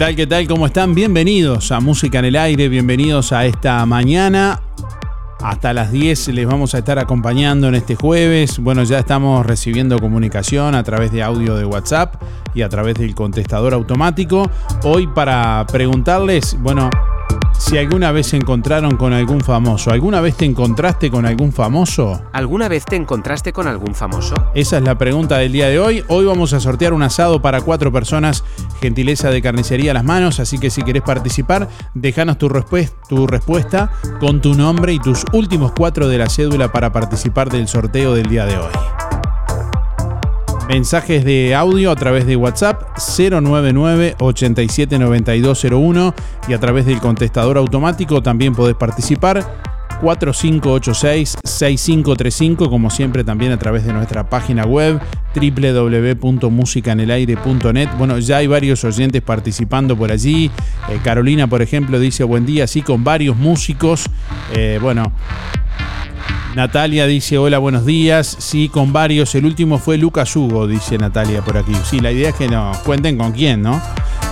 Tal? ¿Qué tal? ¿Cómo están? Bienvenidos a Música en el Aire, bienvenidos a esta mañana. Hasta las 10 les vamos a estar acompañando en este jueves. Bueno, ya estamos recibiendo comunicación a través de audio de WhatsApp y a través del contestador automático. Hoy para preguntarles, bueno, si alguna vez se encontraron con algún famoso. ¿Alguna vez te encontraste con algún famoso? ¿Alguna vez te encontraste con algún famoso? Esa es la pregunta del día de hoy. Hoy vamos a sortear un asado para cuatro personas, gentileza de carnicería a las manos, así que si querés participar, déjanos tu, tu respuesta con tu nombre y tus últimos cuatro de la cédula para participar del sorteo del día de hoy. Mensajes de audio a través de WhatsApp 099 879201 y a través del contestador automático también podés participar 4586-6535, como siempre también a través de nuestra página web www.musicanelaire.net. Bueno, ya hay varios oyentes participando por allí. Eh, Carolina, por ejemplo, dice buen día, sí, con varios músicos. Eh, bueno, Natalia dice, hola, buenos días. Sí, con varios. El último fue Lucas Hugo, dice Natalia por aquí. Sí, la idea es que nos cuenten con quién, ¿no?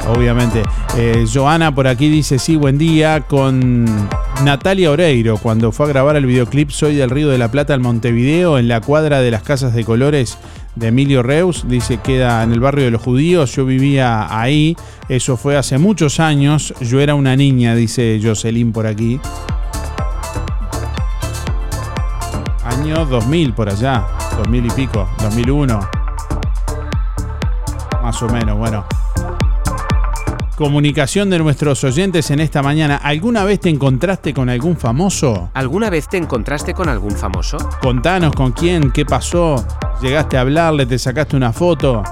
Obviamente. Eh, Joana por aquí dice, sí, buen día. Con Natalia Oreiro, cuando fue a grabar el videoclip Soy del Río de la Plata al Montevideo, en la cuadra de las Casas de Colores de Emilio Reus. Dice, queda en el barrio de los judíos. Yo vivía ahí. Eso fue hace muchos años. Yo era una niña, dice Jocelyn por aquí. año 2000 por allá, 2000 y pico, 2001. Más o menos, bueno. Comunicación de nuestros oyentes en esta mañana. ¿Alguna vez te encontraste con algún famoso? ¿Alguna vez te encontraste con algún famoso? Contanos con quién, qué pasó. ¿Llegaste a hablarle, te sacaste una foto?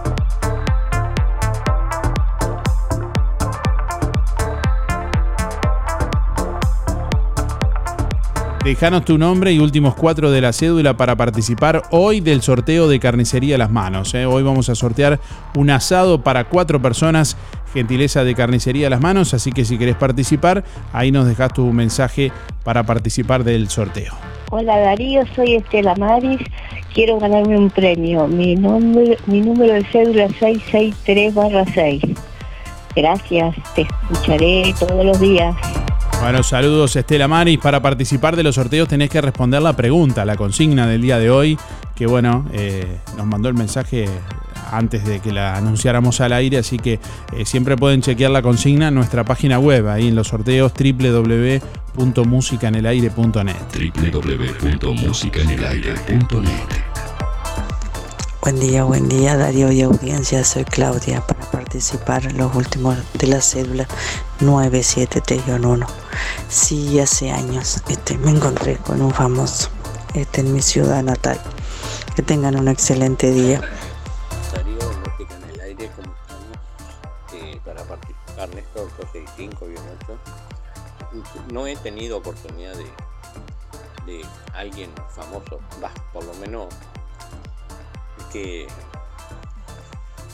Dejanos tu nombre y últimos cuatro de la cédula para participar hoy del sorteo de Carnicería Las Manos. ¿eh? Hoy vamos a sortear un asado para cuatro personas, gentileza de Carnicería Las Manos, así que si querés participar, ahí nos dejas tu mensaje para participar del sorteo. Hola Darío, soy Estela Maris, quiero ganarme un premio. Mi, nombre, mi número de cédula es 663-6. Gracias, te escucharé todos los días. Bueno, saludos Estela Maris. Para participar de los sorteos tenés que responder la pregunta, la consigna del día de hoy, que bueno, eh, nos mandó el mensaje antes de que la anunciáramos al aire, así que eh, siempre pueden chequear la consigna en nuestra página web, ahí en los sorteos www.musicanelaire.net. www.musicanelaire.net Buen día, buen día Darío y audiencia, soy Claudia para participar en los últimos de la cédula 97311. Sí, hace años este, me encontré con un famoso este, en mi ciudad natal. Que tengan un excelente día. Participar, Néstor 265 No he tenido oportunidad de, de alguien famoso, va, por lo menos que,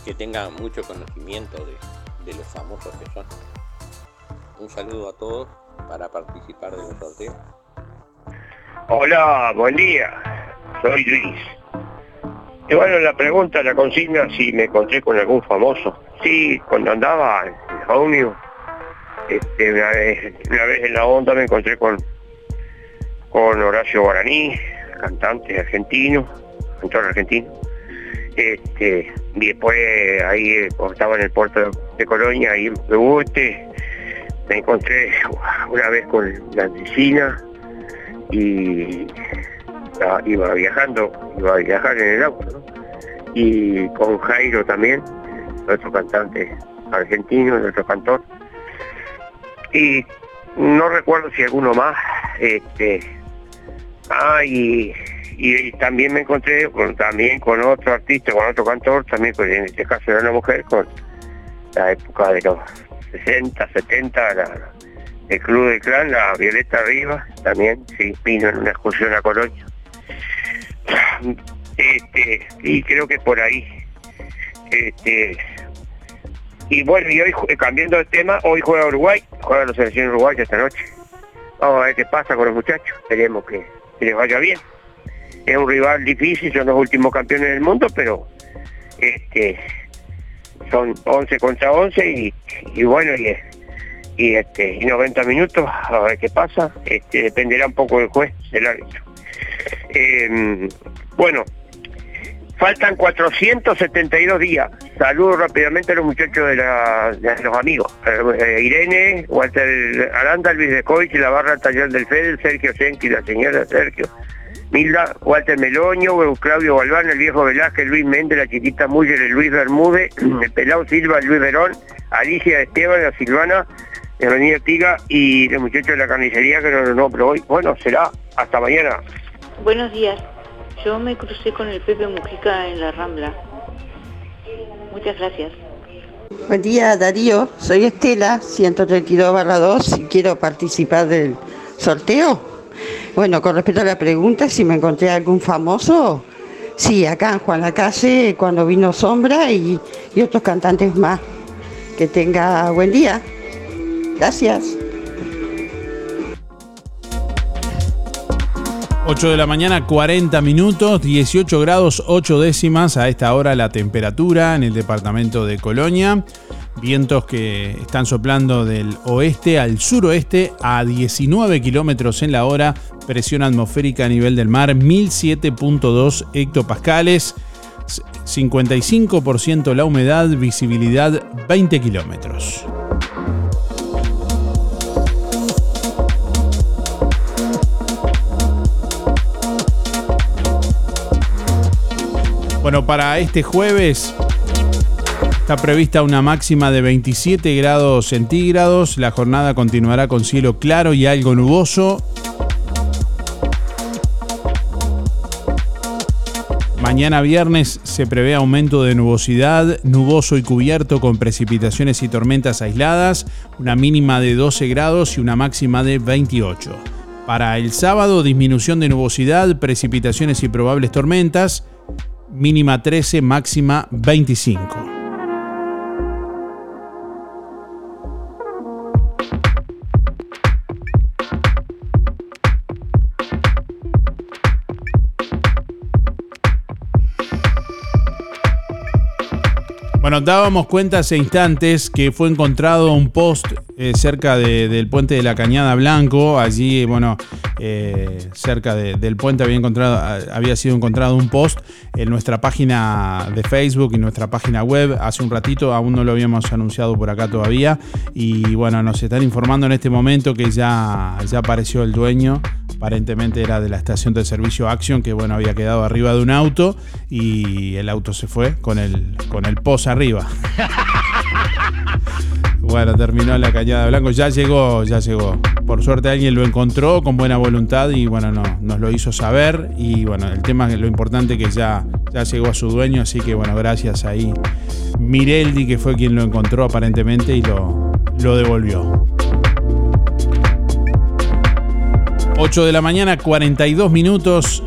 que tenga mucho conocimiento de, los famosos que son. Un saludo a todos para participar de los sorteos. Hola, buen día. Soy Luis. Y bueno, la pregunta, la consigna, si me encontré con algún famoso. Sí, cuando andaba en la este, una, vez, en la onda me encontré con, con Horacio Guaraní, cantante argentino, cantor argentino. Este, y después ahí cuando estaba en el puerto de Colonia, ahí en Pebuste, me encontré una vez con la medicina y iba viajando, iba a viajar en el auto, y con Jairo también, nuestro cantante argentino, nuestro cantor. Y no recuerdo si alguno más, este, ah, y también me encontré con, también con otro artista, con otro cantor, también pues, en este caso era una mujer, con la época de los 60, 70, la, el Club del Clan, la Violeta Arriba, también sí, vino en una excursión a Colonia. Este, y creo que por ahí. Este, y bueno, y hoy cambiando de tema, hoy juega Uruguay, juega la selección uruguaya esta noche. Vamos a ver qué pasa con los muchachos, esperemos que les vaya bien es un rival difícil, son los últimos campeones del mundo, pero este son 11 contra 11 y, bueno, y, este, y 90 minutos, a ver qué pasa, dependerá un poco del juez, del árbitro. Bueno, faltan 472 días, saludo rápidamente a los muchachos de, la- de los amigos. Eh, Irene, Walter Aranda, Luis de Coich, la barra taller del Fede, Sergio Senki, la señora Sergio, Milda, Walter Meloño, Claudio Galván, el viejo Velázquez, Luis Méndez, la chiquita Muller, el Luis Bermúdez, el Pelao Silva, el Luis Verón, Alicia Esteban, la Silvana, el René Tiga y los muchachos de la carnicería que no, no, pero hoy, bueno, será hasta mañana. Buenos días. Yo me crucé con el Pepe Mujica en la Rambla. Muchas gracias. Buen día Darío, soy Estela, 132 barra 2 y quiero participar del sorteo. Bueno, con respecto a la pregunta, si me encontré algún famoso, sí, acá en Juan la Calle, cuando vino Sombra y, y otros cantantes más. Que tenga buen día. Gracias. 8 de la mañana, 40 minutos, 18 grados 8 décimas a esta hora la temperatura en el departamento de Colonia. Vientos que están soplando del oeste al suroeste a 19 kilómetros en la hora. Presión atmosférica a nivel del mar 1007.2 hectopascales. 55% la humedad, visibilidad 20 kilómetros. Bueno, para este jueves está prevista una máxima de 27 grados centígrados. La jornada continuará con cielo claro y algo nuboso. Mañana viernes se prevé aumento de nubosidad, nuboso y cubierto con precipitaciones y tormentas aisladas, una mínima de 12 grados y una máxima de 28. Para el sábado, disminución de nubosidad, precipitaciones y probables tormentas, mínima 13, máxima 25. Bueno, dábamos cuenta hace instantes que fue encontrado un post eh, cerca de- del puente de la Cañada Blanco. Allí, bueno, eh, cerca de- del puente había, encontrado, había sido encontrado un post en nuestra página de Facebook y nuestra página web. Hace un ratito, aún no lo habíamos anunciado por acá todavía. Y bueno, nos están informando en este momento que ya, ya apareció el dueño. Aparentemente era de la estación de servicio Action, que bueno, había quedado arriba de un auto y el auto se fue con el, con el post arriba. Bueno, terminó la cañada blanco, ya llegó, ya llegó. Por suerte alguien lo encontró con buena voluntad y bueno, no, nos lo hizo saber. Y bueno, el tema, lo importante que ya, ya llegó a su dueño, así que bueno, gracias ahí. Mireldi, que fue quien lo encontró aparentemente y lo, lo devolvió. 8 de la mañana, 42 minutos.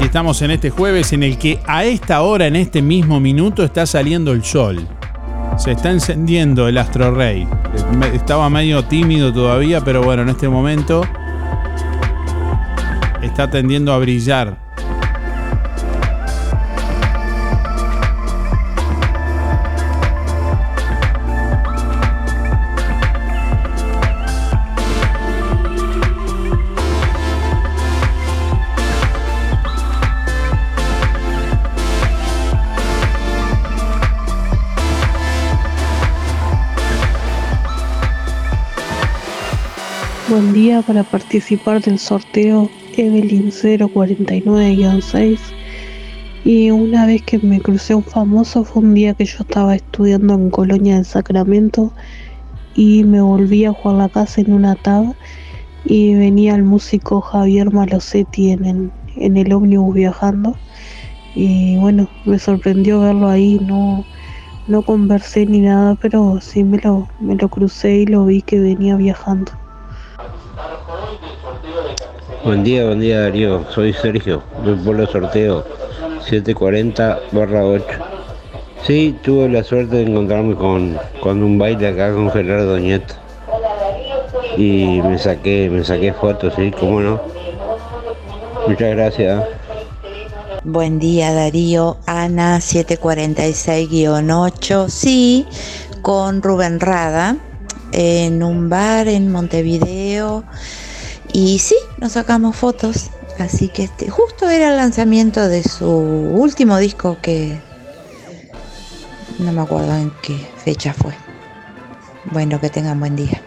Estamos en este jueves en el que a esta hora, en este mismo minuto, está saliendo el sol. Se está encendiendo el Astro Rey. Estaba medio tímido todavía, pero bueno, en este momento está tendiendo a brillar. Buen día para participar del sorteo Evelyn 049-6 y una vez que me crucé un famoso fue un día que yo estaba estudiando en Colonia del Sacramento y me volví a jugar la casa en una tab y venía el músico Javier Malosetti en el, en el ómnibus viajando y bueno, me sorprendió verlo ahí, no, no conversé ni nada, pero sí me lo, me lo crucé y lo vi que venía viajando. Buen día, buen día Darío, soy Sergio, del pueblo sorteo 740 barra 8. Sí, tuve la suerte de encontrarme con, con un baile acá con Gerardo Nieto. Y me saqué, me saqué fotos, sí, cómo no. Muchas gracias. Buen día Darío, Ana 746-8, sí, con Rubén Rada, en un bar en Montevideo. Y sí, nos sacamos fotos. Así que este, justo era el lanzamiento de su último disco que no me acuerdo en qué fecha fue. Bueno, que tengan buen día.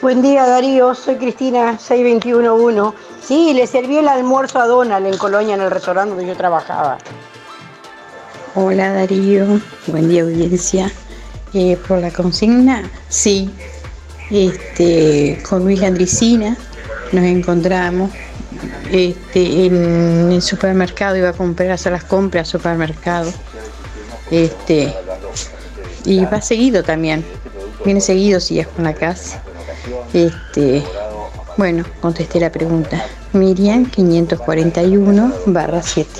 Buen día Darío, soy Cristina 6211. Sí, le serví el almuerzo a Donald en Colonia en el restaurante donde yo trabajaba. Hola Darío, buen día audiencia. Por la consigna, sí, este, con Luis Andricina nos encontramos este, en el supermercado, iba a comprar, hacer las compras al supermercado. Este, y va seguido también, viene seguido si es con la casa. Este, bueno, contesté la pregunta. Miriam 541 barra 7.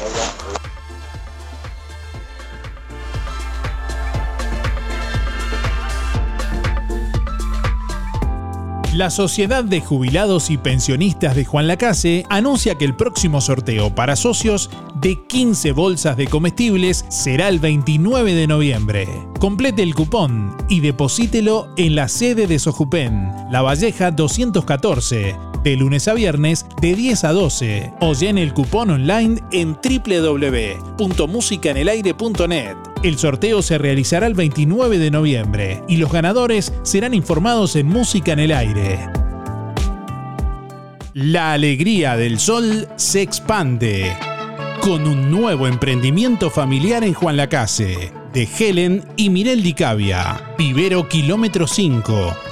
La Sociedad de Jubilados y Pensionistas de Juan Lacase anuncia que el próximo sorteo para socios de 15 bolsas de comestibles será el 29 de noviembre. Complete el cupón y deposítelo en la sede de Sojupen, La Valleja 214, de lunes a viernes de 10 a 12 o llene el cupón online en www.musicanelaire.net. El sorteo se realizará el 29 de noviembre y los ganadores serán informados en Música en el Aire. La alegría del sol se expande con un nuevo emprendimiento familiar en Juan Lacase, de Helen y Mirel Dicavia, Vivero Kilómetro 5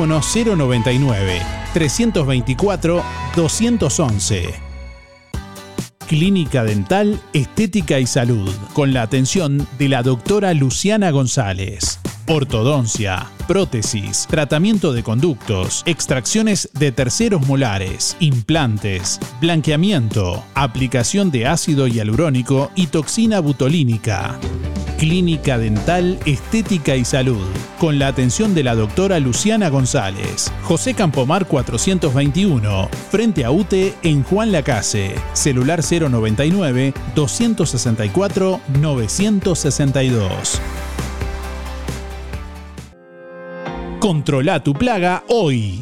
099 324 211. Clínica Dental, Estética y Salud, con la atención de la doctora Luciana González. Ortodoncia, prótesis, tratamiento de conductos, extracciones de terceros molares, implantes, blanqueamiento, aplicación de ácido hialurónico y toxina butolínica. Clínica Dental, Estética y Salud, con la atención de la doctora Luciana González. José Campomar 421, frente a UTE en Juan Lacase. Celular 099 264 962. Controla tu plaga hoy.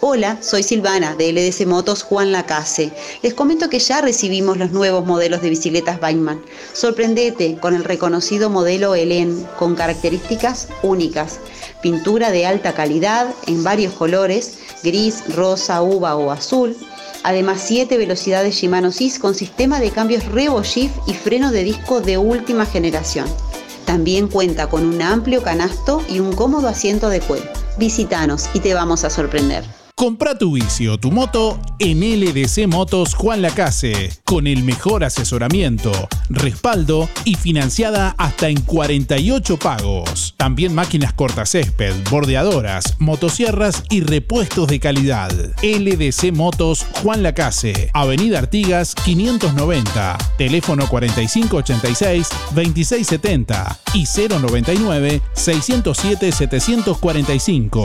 Hola, soy Silvana de LDC Motos Juan Lacase. Les comento que ya recibimos los nuevos modelos de bicicletas Bikeman. Sorprendete con el reconocido modelo Helen con características únicas. Pintura de alta calidad en varios colores, gris, rosa, uva o azul. Además, 7 velocidades Shimano SIS con sistema de cambios Revo Shift y freno de disco de última generación. También cuenta con un amplio canasto y un cómodo asiento de cuero. Visítanos y te vamos a sorprender. Compra tu bici tu moto en LDC Motos Juan Lacase, con el mejor asesoramiento, respaldo y financiada hasta en 48 pagos. También máquinas cortacésped, bordeadoras, motosierras y repuestos de calidad. LDC Motos Juan Lacase, Avenida Artigas 590, teléfono 4586-2670 y 099 607 745.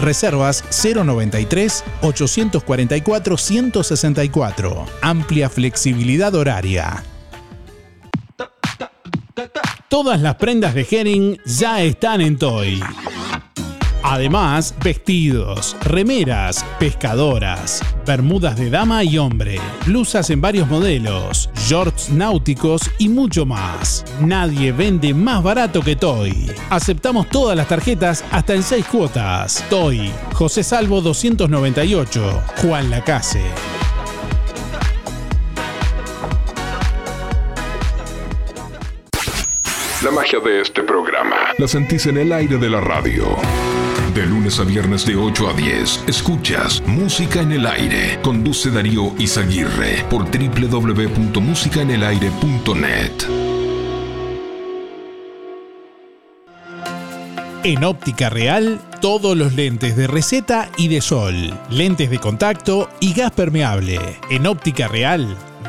reservas 093 844 164. Amplia flexibilidad horaria. Todas las prendas de Herring ya están en Toy. Además, vestidos, remeras, pescadoras, bermudas de dama y hombre, blusas en varios modelos, shorts náuticos y mucho más. Nadie vende más barato que Toy. Aceptamos todas las tarjetas hasta en 6 cuotas. Toy, José Salvo 298, Juan Lacase. La magia de este programa la sentís en el aire de la radio. De lunes a viernes de 8 a 10, escuchas Música en el Aire. Conduce Darío Izaguirre por www.musicaenelaire.net. En óptica real, todos los lentes de receta y de sol, lentes de contacto y gas permeable. En óptica real,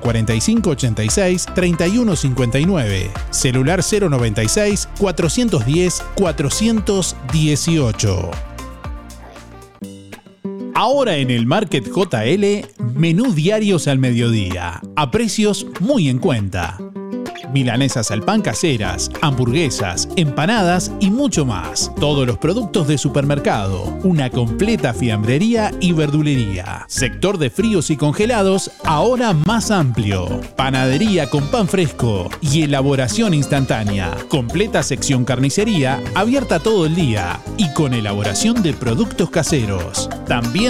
4586-3159, celular 096-410-418. Ahora en el Market JL, menú diarios al mediodía, a precios muy en cuenta. milanesas al pan caseras, hamburguesas, empanadas y mucho más. Todos los productos de supermercado, una completa fiambrería y verdulería. Sector de fríos y congelados ahora más amplio. Panadería con pan fresco y elaboración instantánea. Completa sección carnicería abierta todo el día y con elaboración de productos caseros. También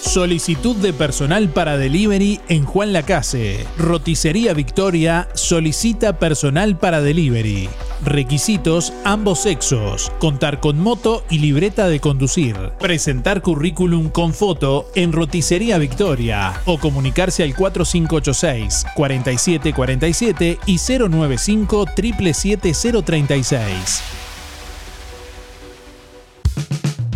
Solicitud de personal para delivery en Juan Lacase. Roticería Victoria solicita personal para delivery. Requisitos ambos sexos. Contar con moto y libreta de conducir. Presentar currículum con foto en Roticería Victoria o comunicarse al 4586 4747 y 095 77036.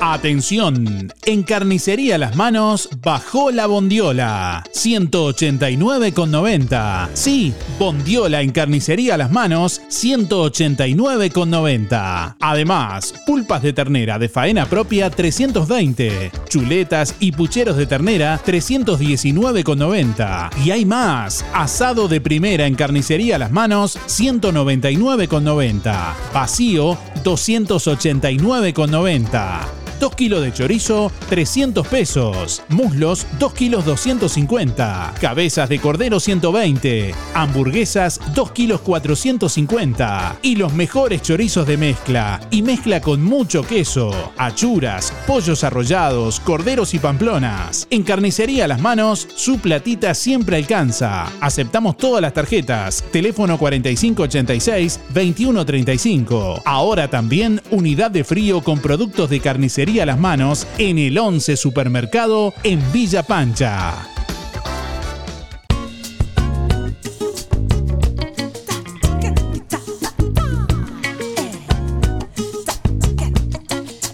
Atención, en Carnicería Las Manos bajó la bondiola, 189,90. Sí, bondiola en Carnicería Las Manos, 189,90. Además, pulpas de ternera de faena propia, 320. Chuletas y pucheros de ternera, 319,90. Y hay más, asado de primera en Carnicería Las Manos, 199,90. Vacío, 289,90. 2 kilos de chorizo, 300 pesos. Muslos, 2 kilos 250. Cabezas de cordero, 120. Hamburguesas, 2 kilos 450. Y los mejores chorizos de mezcla. Y mezcla con mucho queso. Achuras, pollos arrollados, corderos y pamplonas. En Carnicería Las Manos, su platita siempre alcanza. Aceptamos todas las tarjetas. Teléfono 4586-2135. Ahora también unidad de frío con productos de carnicería a las manos en el 11 Supermercado en Villa Pancha.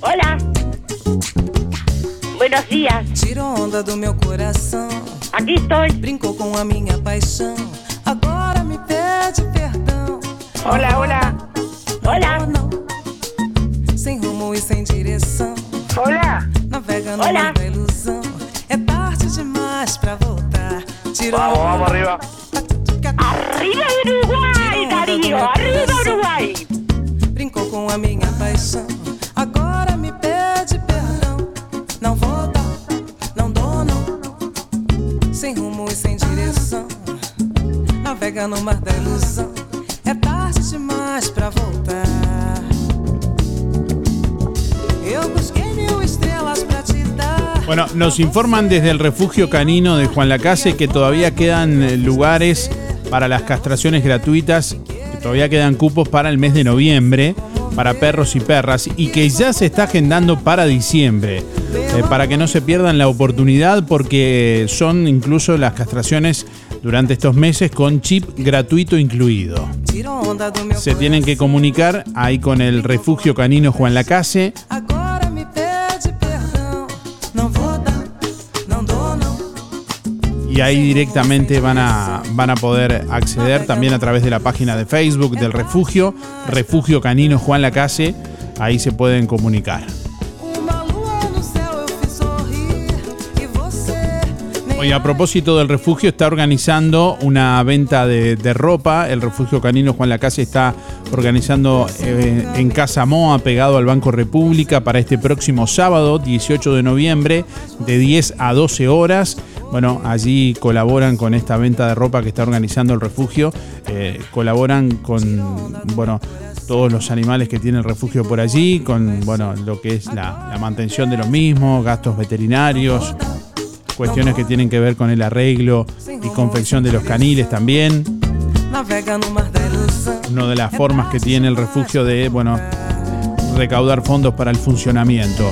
Hola. Buenos días. Tirou onda do meu coração. Aqui estou. Brincou com a minha paixão. Agora me pede perdão. Hola, hola. Hola. Pra voltar. Tirou Vamos, arriba. Arriba Uruguay, Darío. Arriba Uruguay. Brincou com a minha paixão. Agora me pede perdão. Não vou dar, não dou não. Sem rumo e sem direção. Navega no mar da ilusão. É tarde demais pra voltar. Eu busquei Bueno, nos informan desde el refugio canino de Juan Lacase que todavía quedan eh, lugares para las castraciones gratuitas, que todavía quedan cupos para el mes de noviembre, para perros y perras, y que ya se está agendando para diciembre, eh, para que no se pierdan la oportunidad, porque son incluso las castraciones durante estos meses con chip gratuito incluido. Se tienen que comunicar ahí con el refugio canino Juan Lacase y ahí directamente van a, van a poder acceder también a través de la página de Facebook del refugio, Refugio Canino Juan Lacase, ahí se pueden comunicar. Hoy a propósito del refugio está organizando una venta de, de ropa. El refugio canino Juan Lacase está organizando eh, en Casa Moa, pegado al Banco República, para este próximo sábado, 18 de noviembre, de 10 a 12 horas. Bueno, allí colaboran con esta venta de ropa que está organizando el refugio. Eh, colaboran con, bueno, todos los animales que tiene el refugio por allí, con, bueno, lo que es la, la mantención de los mismos, gastos veterinarios, cuestiones que tienen que ver con el arreglo y confección de los caniles también. Una de las formas que tiene el refugio de, bueno, recaudar fondos para el funcionamiento.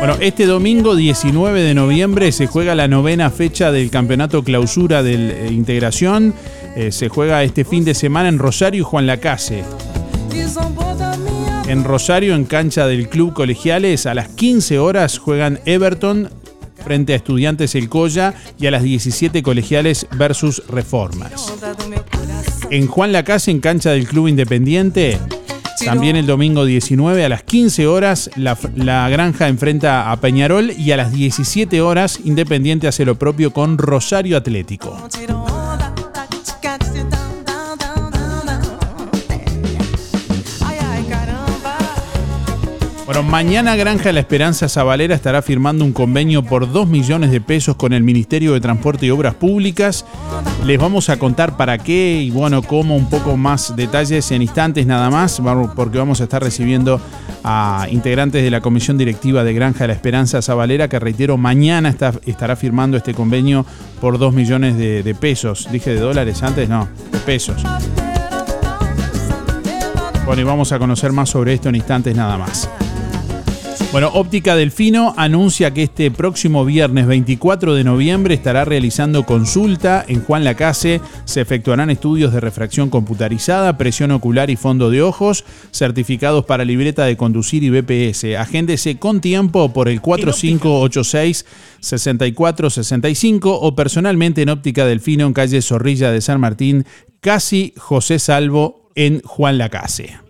Bueno, este domingo 19 de noviembre se juega la novena fecha del campeonato clausura de integración. Eh, se juega este fin de semana en Rosario y Juan Lacase. En Rosario, en cancha del Club Colegiales, a las 15 horas juegan Everton frente a Estudiantes El Colla y a las 17 Colegiales versus Reformas. En Juan Lacase, en cancha del Club Independiente, también el domingo 19 a las 15 horas la, la Granja enfrenta a Peñarol y a las 17 horas Independiente hace lo propio con Rosario Atlético. Bueno, mañana Granja la Esperanza Zabalera estará firmando un convenio por 2 millones de pesos con el Ministerio de Transporte y Obras Públicas. Les vamos a contar para qué y bueno, cómo un poco más detalles en instantes nada más, porque vamos a estar recibiendo a integrantes de la Comisión Directiva de Granja la Esperanza Zabalera, que reitero, mañana está- estará firmando este convenio por 2 millones de, de pesos. Dije de dólares antes, no, de pesos. Bueno, y vamos a conocer más sobre esto en instantes nada más. Bueno, Óptica Delfino anuncia que este próximo viernes 24 de noviembre estará realizando consulta en Juan Lacase. Se efectuarán estudios de refracción computarizada, presión ocular y fondo de ojos, certificados para libreta de conducir y BPS. Agéndese con tiempo por el 4586-6465 o personalmente en Óptica Delfino en calle Zorrilla de San Martín, casi José Salvo en Juan Lacase.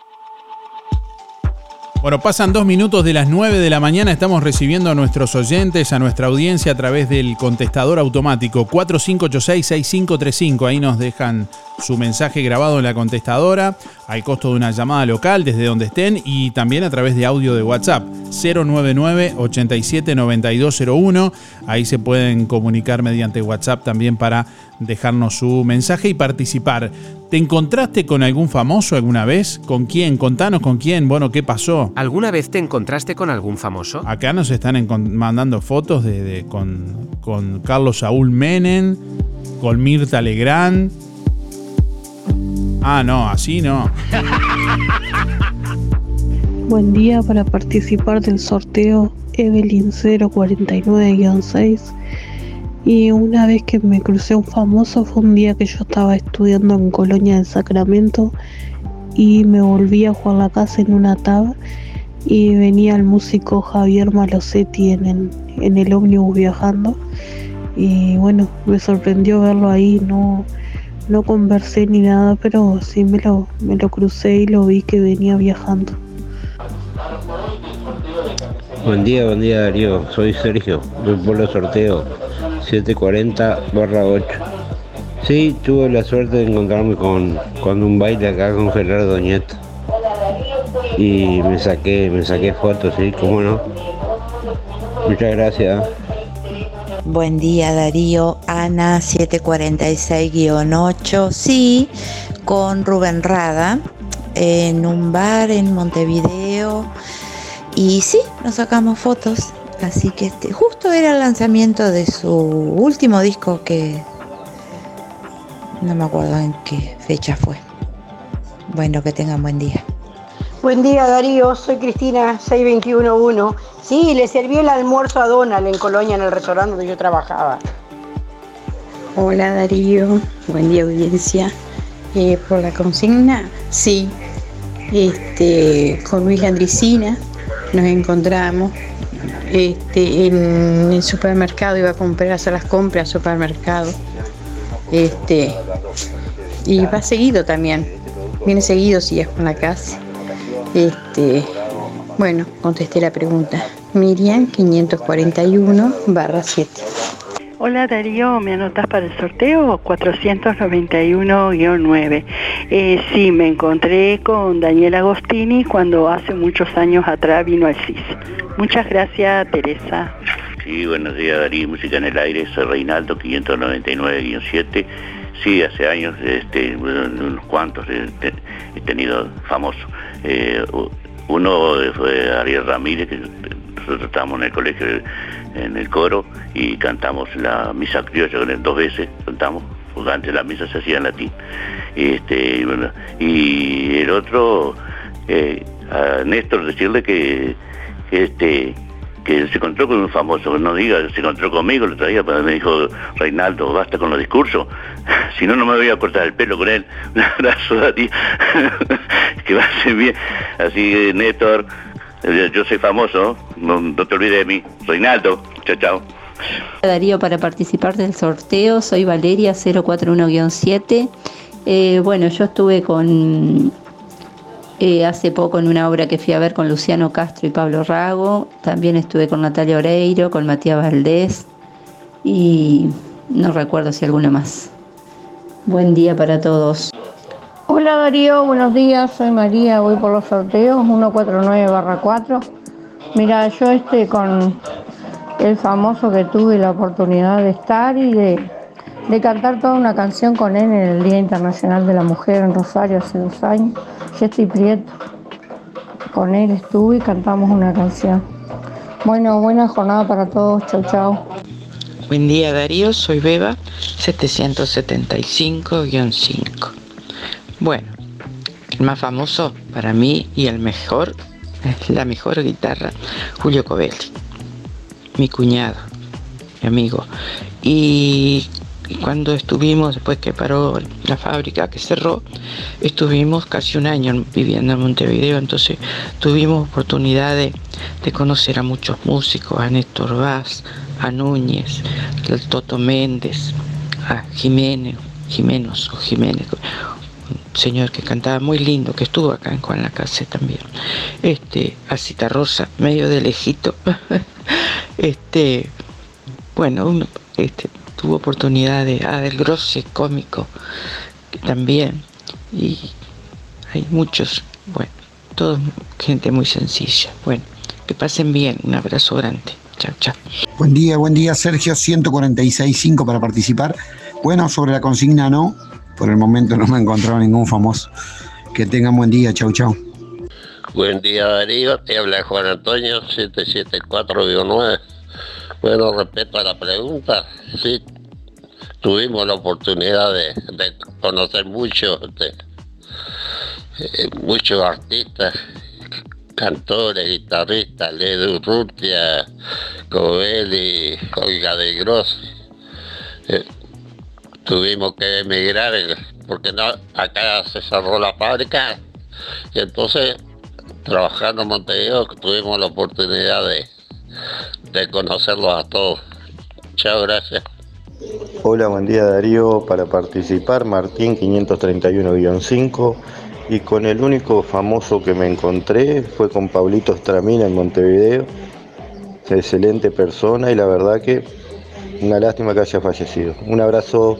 Bueno, pasan dos minutos de las 9 de la mañana. Estamos recibiendo a nuestros oyentes, a nuestra audiencia a través del contestador automático 4586-6535. Ahí nos dejan su mensaje grabado en la contestadora al costo de una llamada local desde donde estén y también a través de audio de WhatsApp 099-879201. Ahí se pueden comunicar mediante WhatsApp también para dejarnos su mensaje y participar. ¿Te encontraste con algún famoso alguna vez? ¿Con quién? Contanos con quién. Bueno, ¿qué pasó? ¿Alguna vez te encontraste con algún famoso? Acá nos están mandando fotos de, de- con, con Carlos Saúl Menem, con Mirta Legrand. Ah, no, así no. Buen día para participar del sorteo Evelyn 049-6. Y una vez que me crucé un famoso fue un día que yo estaba estudiando en Colonia del Sacramento y me volví a jugar la casa en una tab y venía el músico Javier Malosetti en el, en el ómnibus viajando. Y bueno, me sorprendió verlo ahí, no, no conversé ni nada, pero sí me lo, me lo crucé y lo vi que venía viajando. Buen día, buen día Darío, soy Sergio, del pueblo sorteo 740 barra 8. Sí, tuve la suerte de encontrarme con, con un baile acá con Gerardo Nieto. Y me saqué, me saqué fotos, sí, cómo no. Muchas gracias. Buen día Darío, Ana 746-8, sí, con Rubén Rada, en un bar en Montevideo. Y sí, nos sacamos fotos. Así que este, justo era el lanzamiento de su último disco que no me acuerdo en qué fecha fue. Bueno, que tengan buen día. Buen día Darío, soy Cristina 6211. Sí, le serví el almuerzo a Donald en Colonia en el restaurante donde yo trabajaba. Hola Darío, buen día audiencia. Eh, por la consigna, sí, este, con Luis Andricina nos encontramos este, en el supermercado, iba a comprar, a hacer las compras al supermercado. Este, y va seguido también, viene seguido si es con la casa. Este, bueno, contesté la pregunta. Miriam 541 barra 7. Hola Darío, ¿me anotas para el sorteo? 491-9. Eh, sí, me encontré con Daniel Agostini cuando hace muchos años atrás vino al CIS. Muchas gracias, Teresa. Sí, buenos días Darío, Música en el Aire, soy Reinaldo 599-7. Sí, hace años, este, unos cuantos he, tenido famosos. Eh, uno fue Ariel Ramírez, que nosotros estábamos en el colegio, en el coro, y cantamos la misa criolla dos veces, cantamos, porque antes la misa se hacía en latín. Este, y, bueno, y el otro, eh, a Néstor decirle que, este que se encontró con un famoso, no diga, se encontró conmigo, lo traía, pero me dijo, Reinaldo, basta con los discursos, si no, no me voy a cortar el pelo con él. Un abrazo, Darío, que va a ser bien. Así Néstor, yo soy famoso, no, te olvides de mí. Reinaldo, chao, chao. Darío, para participar del sorteo, soy Valeria 041-7. Eh, bueno, yo estuve con eh, hace poco en una obra que fui a ver con Luciano Castro y Pablo Rago. También estuve con Natalia Oreiro, con Matías Valdés y no recuerdo si alguna más. Buen día para todos. Hola Darío, buenos días, soy María, voy por los sorteos 149-4. Mira, yo este con el famoso que tuve la oportunidad de estar y de, cantar toda una canción con él en el Día Internacional de la Mujer en Rosario hace dos años, Jessy Prieto. Con él estuve y cantamos una canción. Bueno, buena jornada para todos, chau chau. Buen día Darío, soy Beba 775-5. Bueno, el más famoso para mí y el mejor, la mejor guitarra, Julio Covelli, mi cuñado, mi amigo. Y cuando estuvimos, después que paró la fábrica, que cerró, estuvimos casi un año viviendo en Montevideo, entonces tuvimos oportunidad de, conocer a muchos músicos, a Néstor Vaz, a Núñez, al Toto Méndez, a Jiménez, Jimenos o Jiménez, señor que cantaba muy lindo, que estuvo acá en Juan la Casa también. Este, a Cita Rosa, medio de lejito. este, bueno, uno, este, tuvo oportunidad de ah, del Grosse cómico que también y hay muchos bueno todos gente muy sencilla bueno que pasen bien un abrazo grande chao chao Buen día, buen día, Sergio, 146.5 para participar. Bueno, sobre la consigna no, por el momento no me he encontrado ningún famoso. Que tengan buen día, chau chau. Buen día Darío, te habla Juan Antonio 774-9. Bueno, respecto a la pregunta, sí, tuvimos la oportunidad de, conocer muchos, eh, muchos artistas, cantores, guitarristas, Ledo Urrutia, Covelli, Olga de Gross. Eh, tuvimos que emigrar porque acá se cerró la fábrica y entonces trabajando en Montevideo tuvimos la oportunidad de, de conocerlos a todos. Chao, gracias. Hola, buen día Darío. Para participar, Martín 531-5. Y con el único famoso que me encontré fue con Pablito Estramina en Montevideo. Excelente persona y la verdad que una lástima que haya fallecido. Un abrazo.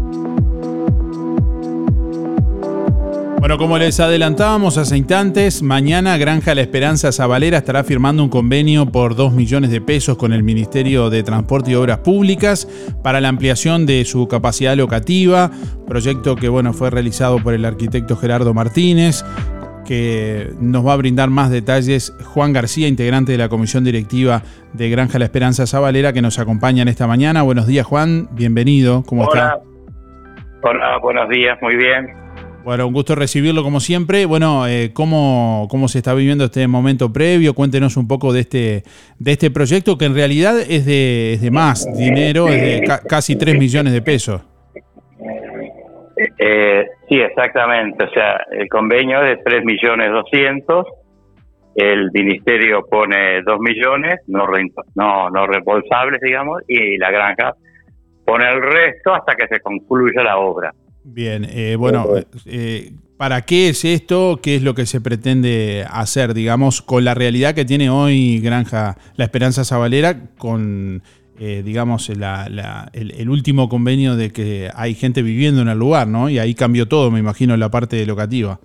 Bueno, como les adelantábamos hace instantes, mañana Granja La Esperanza Zabalera estará firmando un convenio por 2 millones de pesos con el Ministerio de Transporte y Obras Públicas para la ampliación de su capacidad locativa, proyecto que bueno, fue realizado por el arquitecto Gerardo Martínez, que nos va a brindar más detalles Juan García, integrante de la comisión directiva de Granja La Esperanza Zabalera, que nos acompaña en esta mañana. Buenos días, Juan, bienvenido, ¿cómo Hola. está? Hola, buenos días, muy bien. Bueno, un gusto recibirlo como siempre. Bueno, eh, ¿cómo, ¿cómo se está viviendo este momento previo? Cuéntenos un poco de este, de este proyecto que en realidad es de, es de más dinero, es de ca- casi 3 millones de pesos. Eh, sí, exactamente. O sea, el convenio es de 3 millones 200. El ministerio pone 2 millones, no, no, digamos, y la granja pone el resto hasta que se concluya la obra. Bien, eh, bueno, eh, ¿para qué es esto? ¿Qué es lo que se pretende hacer, digamos, con la realidad que tiene hoy Granja La Esperanza Zabalera, con, eh, digamos, la- la- el, el último convenio de que hay gente viviendo en el lugar, ¿no? Y ahí cambió todo, me imagino, la parte locativa.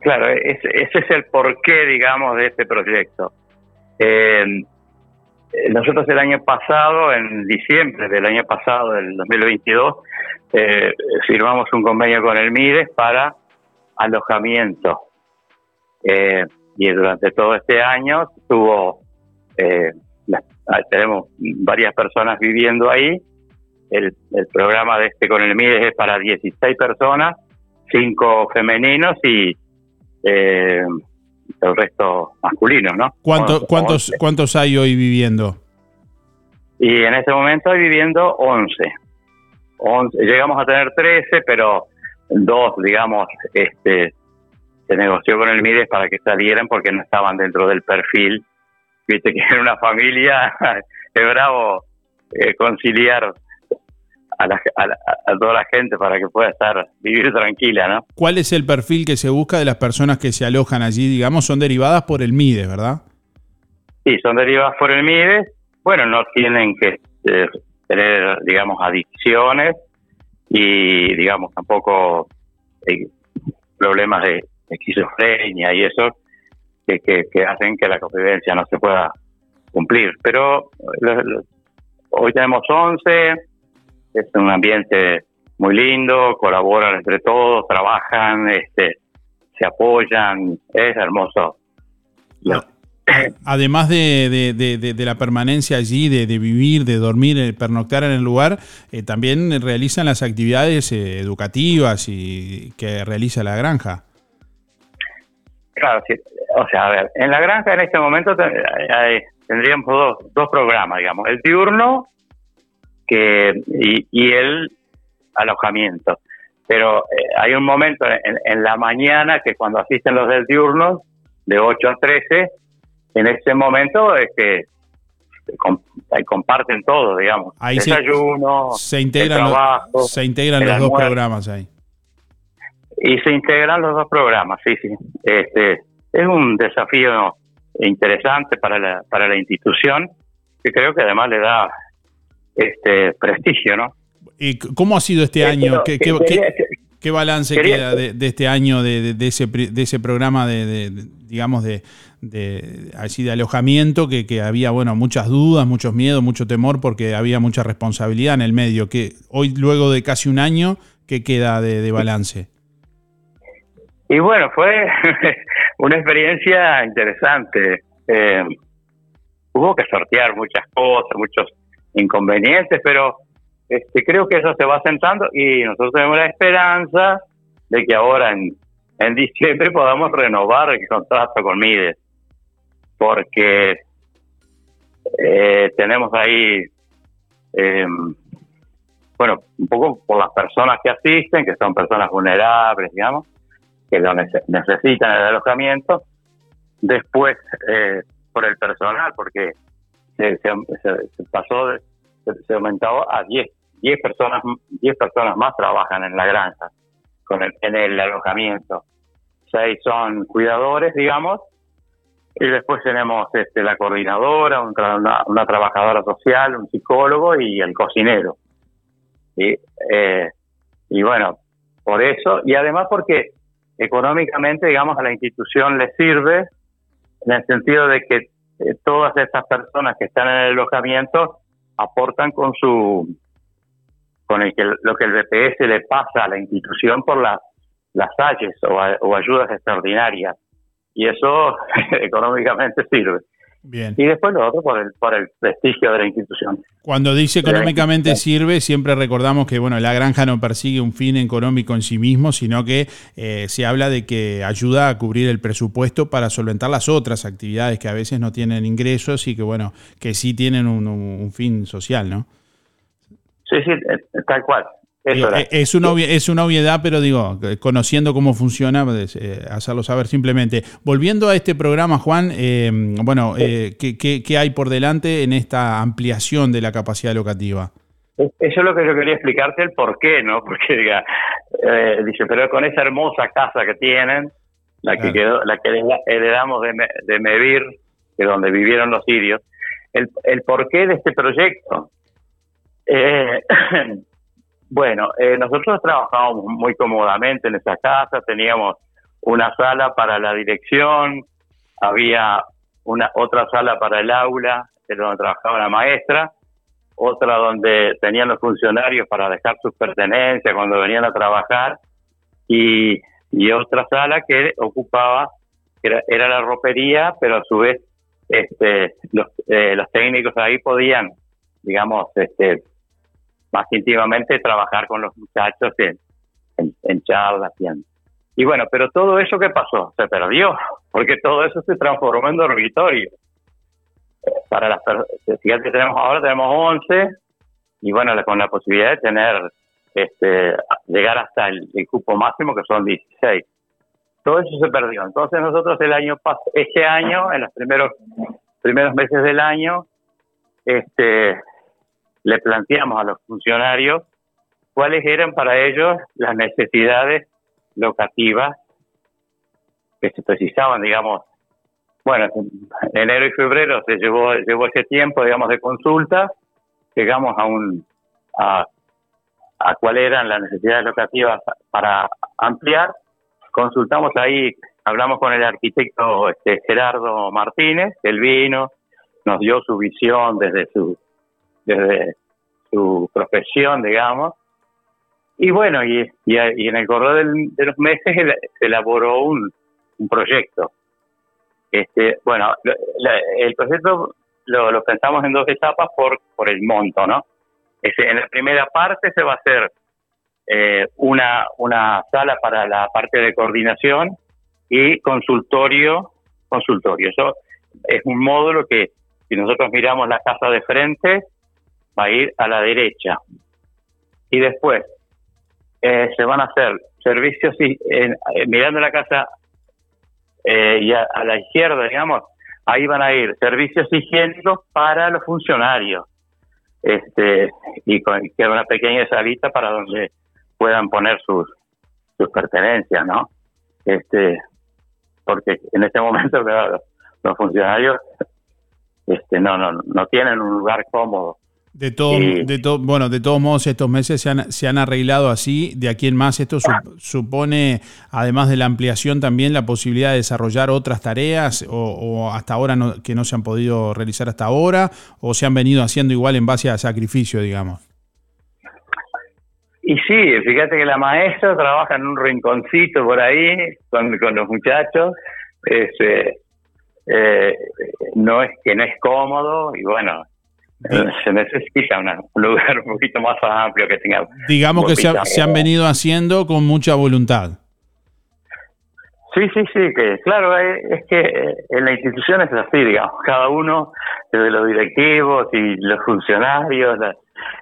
Claro, ese, ese es el porqué, digamos, de este proyecto. Eh, nosotros el año pasado, en diciembre del año pasado, del 2022, eh, firmamos un convenio con el MIDES para alojamiento. Eh, y durante todo este año tuvo, eh, ah, tenemos varias personas viviendo ahí. El, el programa de este con el MIDES es para 16 personas, 5 femeninos y eh, el resto masculino, ¿no? ¿Cuánto- Once- cuántos. ¿Cuántos hay hoy viviendo? Y en este momento hay viviendo 11. 11. Llegamos a tener 13, pero dos, digamos, este, se negoció con el MIDES para que salieran porque no estaban dentro del perfil. Viste que en una familia es bravo eh, conciliar a, la- a la- a toda la gente para que pueda estar vivir tranquila, ¿no? ¿Cuál es el perfil que se busca de las personas que se alojan allí? Digamos, son derivadas por el MIDES, ¿verdad? Sí, son derivadas por el MIDES. Bueno, no tienen que eh, tener, digamos, y, digamos, tampoco eh, problemas de esquizofrenia y eso que, hacen que la convivencia no se pueda cumplir. Pero lo- hoy tenemos 11, es un ambiente muy lindo, colaboran entre todos, trabajan, este, se apoyan, es hermoso. Además de, de- de- de- la permanencia allí, de, vivir, de dormir, de pernoctar en el lugar, eh, también realizan las actividades eh, educativas y que realiza la granja. Claro, sí. o sea, a ver, en la granja en este momento tendríamos dos, dos programas, digamos, el diurno que y, y el alojamiento. Pero eh, hay un momento en, en la mañana que cuando asisten los del diurno, de 8 a 13, en ese momento es que com- ahí comparten todo, digamos. Ahí Desayuno, Se integran, el los- trabajo, se integran el los dos programas ahí. Y se integran los dos programas, sí, sí. Este, es un desafío interesante para la, para la institución, que creo que además le da este prestigio, ¿no? ¿Y cómo ha sido este año? ¿Qué, qué- qué- qué balance quería- queda de, de este año de, ese, de ese programa de, digamos, de, así de alojamiento que, que había, bueno, muchas dudas, muchos miedos, mucho temor porque había mucha responsabilidad en el medio? Que hoy, luego de casi un año, ¿qué queda de, de balance? Y bueno, fue una experiencia interesante. Eh, hubo que sortear muchas cosas, muchos inconvenientes, pero este, creo que eso se va sentando y nosotros tenemos la esperanza de que ahora en, en diciembre podamos renovar el contrato con Mides, porque eh, tenemos ahí, eh, bueno, un poco por las personas que asisten, que son personas vulnerables, digamos, que lo nece- necesitan el alojamiento, después eh, por el personal, porque se, se- se- pasó, de- se, aumentó a 10 10 personas 10 personas más trabajan en la granja, con el, en el alojamiento. Seis son cuidadores, digamos, Y después tenemos este, la coordinadora, una, una trabajadora social, un psicólogo y el cocinero. Y, eh, y bueno, por eso, y además porque económicamente, digamos, a la institución le sirve en el sentido de que eh, todas estas personas que están en el alojamiento aportan con su con el que lo que el BPS le pasa a la institución por la- las AYES o ayudas extraordinarias. Y eso económicamente sirve Bien. y después lo otro por el por el prestigio de la institución Cuando dice económicamente sirve, siempre recordamos que bueno, la granja no persigue un fin económico en sí mismo, sino que eh, se habla de que ayuda a cubrir el presupuesto para solventar las otras actividades que a veces no tienen ingresos y que bueno, que sí tienen un, un- un fin social, ¿no? sí sí eh, tal cual eso Digo, era. eh, es, una obvia- es una obviedad, pero digo, conociendo cómo funciona, pues, eh, hacerlo saber simplemente. Volviendo a este programa, Juan, eh, bueno, eh, ¿qué, qué, qué hay por delante en esta ampliación de la capacidad locativa? Eso es lo que yo quería explicarte el por qué, ¿no? Porque diga, dice, pero con esa hermosa casa que tienen, la que quedó, la que hereda- heredamos de, Me- de Mevir, que donde vivieron los sirios, el, el porqué de este proyecto. Eh, bueno, eh, nosotros trabajábamos muy cómodamente en esa casa, teníamos una sala para la dirección, había una otra sala para el aula, que donde trabajaba la maestra, otra donde tenían los funcionarios para dejar sus pertenencias cuando venían a trabajar y, y otra sala que ocupaba era, era la ropería pero a su vez este los, eh, los técnicos ahí podían digamos este más íntimamente trabajar con los muchachos en, en, en charlas y en- y bueno pero todo eso que pasó se perdió porque todo eso se transformó en dormitorio. Para las fíjate tenemos ahora tenemos 11 y bueno con la posibilidad de tener este llegar hasta el, el cupo máximo que son 16 todo eso se perdió. Entonces nosotros el año este año en los primeros primeros meses del año este le planteamos a los funcionarios cuáles eran para ellos las necesidades locativas que se precisaban digamos. Bueno, en enero y febrero se llevó, llevó ese tiempo, digamos, de consulta, llegamos a un a, cuáles eran las necesidades locativas para ampliar, consultamos ahí, hablamos con el arquitecto este, Gerardo Martínez, él vino, nos dio su visión desde su desde su profesión, digamos, y bueno, y, y, y en el correr del- de los meses se elaboró un, proyecto. Este, bueno, la- el proyecto lo, lo pensamos en dos etapas por, por el monto, ¿no? Ese- en la primera parte se va a hacer eh, una, una sala para la parte de coordinación y consultorio, consultorio. Eso es un módulo que, si nosotros miramos la casa de frente, va a ir a la derecha. Y después eh, se van a hacer servicios, y, eh, mirando la casa eh, y a, la izquierda, digamos, ahí van a ir servicios higiénicos para los funcionarios. Este, y con queda una pequeña salita para donde puedan poner sus, sus pertenencias, ¿no? Este, porque en este momento los, los funcionarios este, no, no, no tienen un lugar cómodo. De todo, de to- bueno, de todos modos estos meses se han, se han arreglado así. De aquí en más esto sup- supone, además de la ampliación, también la posibilidad de desarrollar otras tareas o, o hasta ahora no- que no se han podido realizar hasta ahora o se han venido haciendo igual en base a sacrificio, digamos. Y sí, fíjate que la maestra trabaja en un rinconcito por ahí con, con los muchachos. Este, eh, no es que no es cómodo y bueno, se necesita una- un lugar un poquito más amplio que tenga. Digamos que se, ha- boquita. se han venido haciendo con mucha voluntad. Sí, sí, sí, que claro, eh, es que eh, en la institución es así, digamos, cada uno, desde los directivos y los funcionarios,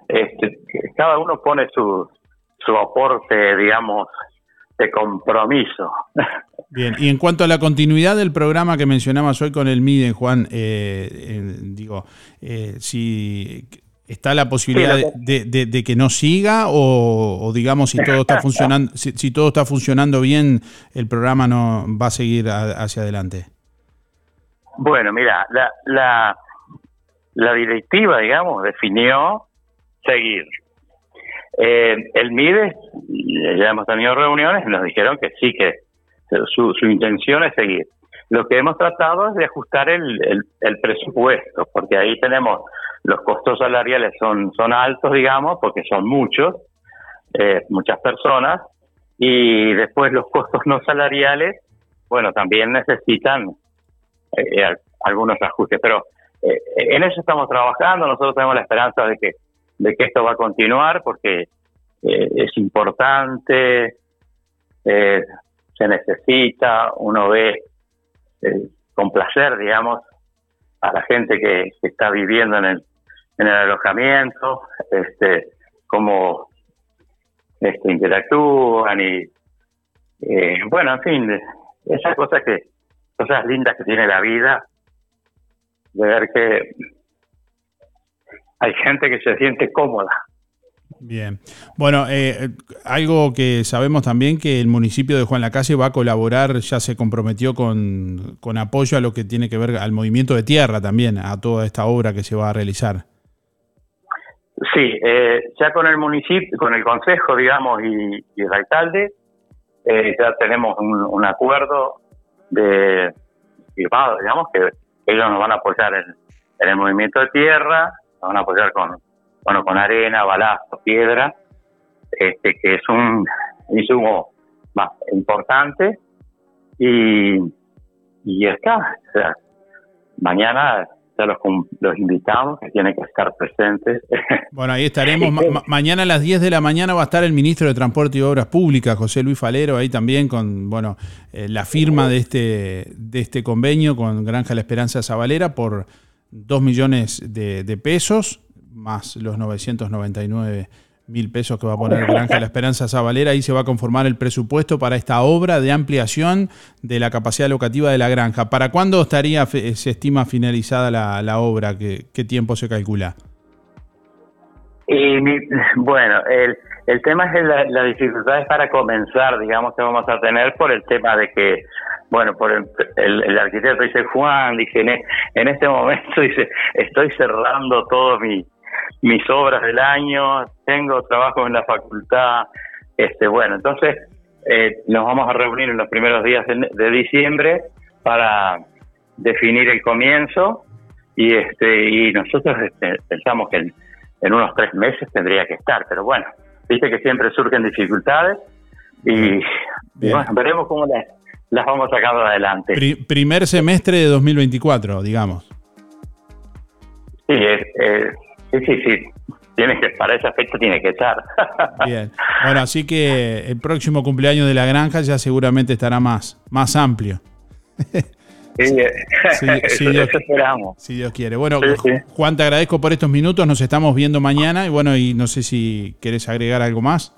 este, cada uno pone su, su aporte, digamos, de compromiso. Bien, y en cuanto a la continuidad del programa que mencionabas hoy con el MIDE, Juan, eh, eh, digo, eh, si está la posibilidad Sí, de, de- de- de que no siga o, o, digamos si todo está funcionando, si, si todo está funcionando bien, el programa no va a seguir a- hacia adelante. Bueno, mira, la, la, la directiva, digamos, definió seguir. Eh, el MIDES, ya hemos tenido reuniones, nos dijeron que sí, que su, su intención es seguir. Lo que hemos tratado es de ajustar el, presupuesto, porque ahí tenemos los costos salariales son, son altos, digamos, porque son muchos, eh, muchas personas, y después los costos no salariales, bueno, también necesitan eh, al- algunos ajustes, pero eh, en eso estamos trabajando, nosotros tenemos la esperanza de que, de que esto va a continuar, porque eh, es importante, eh, se necesita, uno ve eh, con placer, digamos, a la gente que, está viviendo en el, en el alojamiento, este, cómo este, interactúan y, bueno, en fin, esas cosas que, cosas lindas que tiene la vida, de ver que hay gente que se siente cómoda. Bien. Bueno, eh, algo que sabemos también que el municipio de Juan Lacase va a colaborar, ya se comprometió con, con apoyo a lo que tiene que ver al movimiento de tierra también, a toda esta obra que se va a realizar. Sí, eh, ya con el municipio, con el consejo, digamos, y, y el alcalde, eh, ya tenemos un, un acuerdo de firmado, digamos, que ellos nos van a apoyar en, en el movimiento de tierra, van a apoyar con, bueno, con arena, balazo, piedra, este, que es un insumo más importante y, y está. O sea, mañana ya los, los invitamos, que tienen que estar presentes. Bueno, ahí estaremos. Ma- ma- mañana a las 10 de la mañana va a estar el ministro de Transporte y Obras Públicas, José Luis Falero, ahí también con bueno eh, la firma de este, de este convenio con Granja La Esperanza Zabalera por 2 millones de, pesos, más los 999 mil pesos que va a poner Granja La Esperanza Zabalera. Ahí se va a conformar el presupuesto para esta obra de ampliación de la capacidad locativa de la granja. ¿Para cuándo estaría, fe- se estima finalizada la, la obra? ¿Qué, ¿Qué tiempo se calcula? Y bueno, el, el tema es la, la dificultad es para comenzar, digamos que vamos a tener por el tema de que, bueno, por el, el, el arquitecto dice Juan, dice en, e- en este momento dice estoy cerrando todos mi, mis obras del año, tengo trabajo en la facultad, este, bueno, entonces eh, nos vamos a reunir en los primeros días de, de diciembre para definir el comienzo y este y nosotros este, pensamos que en, en unos tres meses tendría que estar, pero bueno, viste que siempre surgen dificultades y, y bueno, veremos cómo las, las vamos sacando adelante. Pri- primer semestre de 2024, digamos. Sí, es- es- sí, sí, sí, tiene que, para esa fecha tiene que estar. Bien. Bueno, así que el próximo cumpleaños de la granja ya seguramente estará más, más amplio. Sí, eh, Sí, eso, sí, Dios- eso esperamos. Si Dios quiere. Bueno. Juan, te agradezco por estos minutos. Nos estamos viendo mañana. Y bueno, y no sé si querés agregar algo más.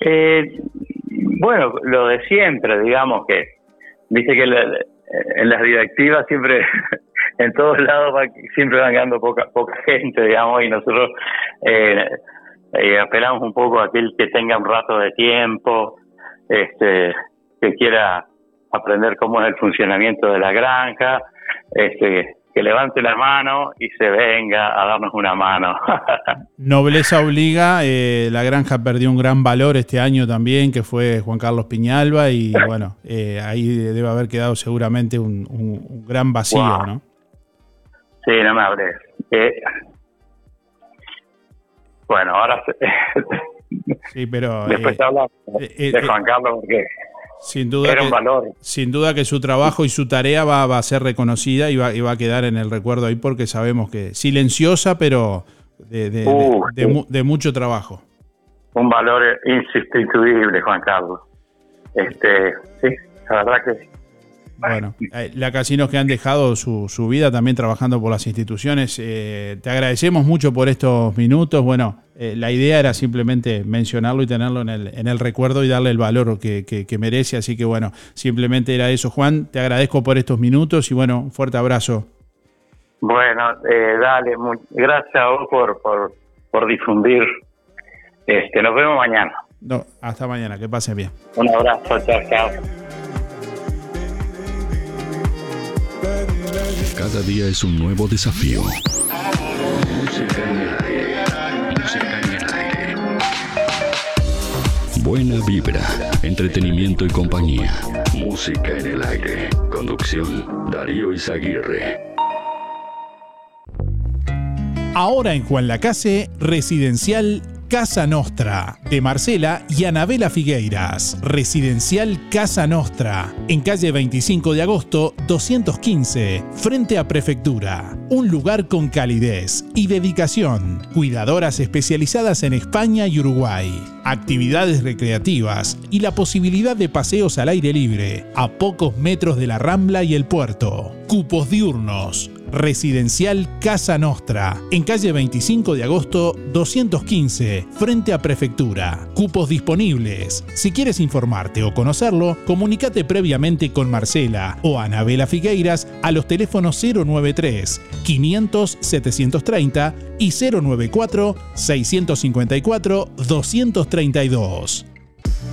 Eh, bueno, lo de siempre, digamos que, viste que la- en las directivas siempre, en todos lados va- siempre van quedando poca, poca gente, digamos, y nosotros eh, eh, un poco a aquel que tenga un rato de tiempo, este, que quiera aprender cómo es el funcionamiento de la granja, este, que levante la mano y se venga a darnos una mano. Nobleza obliga. eh, la granja perdió un gran valor este año también, que fue Juan Carlos Piñalba. Y bueno, eh, ahí debe haber quedado seguramente un, un- un gran vacío, Wow. ¿no? Sí, no me hables. Eh, bueno, ahora se- Sí, pero después habla eh, de Juan Carlos porque sin duda era que, valor. sin duda que su trabajo y su tarea va, va a ser reconocida y va, y va a quedar en el recuerdo ahí porque sabemos que silenciosa, pero de, de- de- Uh, de sí. mu- de mucho trabajo. Un valor insustituible, Juan Carlos. Este, sí, la verdad que Bueno, eh, la casinos que han dejado su, su vida también trabajando por las instituciones. eh, te agradecemos mucho por estos minutos. Bueno, eh, la idea era simplemente mencionarlo y tenerlo en el, en el recuerdo y darle el valor que, que- que merece. Así que bueno, simplemente era eso. Juan, te agradezco por estos minutos y bueno, un fuerte abrazo. Bueno, eh, dale, gracias a vos por, por, por difundir. Este, nos vemos mañana. No, hasta mañana, que pasen bien. Un abrazo, chao, chao. Cada día es un nuevo desafío. Música en el aire. Música en el aire. Buena vibra, entretenimiento y compañía. Música en el aire. Conducción, Darío Izaguirre. Ahora en Juan Lacase, Residencial Casa Nostra, de Marcela y Anabela Figueiras. Residencial Casa Nostra, en calle 25 de agosto 215, frente a Prefectura. Un lugar con calidez y dedicación. Cuidadoras especializadas en España y Uruguay. Actividades recreativas y la posibilidad de paseos al aire libre, a pocos metros de la Rambla y el puerto. Cupos diurnos. Residencial Casa Nostra, en calle 25 de agosto 215, frente a Prefectura. Cupos disponibles. Si quieres informarte o conocerlo, comunícate previamente con Marcela o Anabela Figueiras a los teléfonos 093 500 730 y 094 654 232.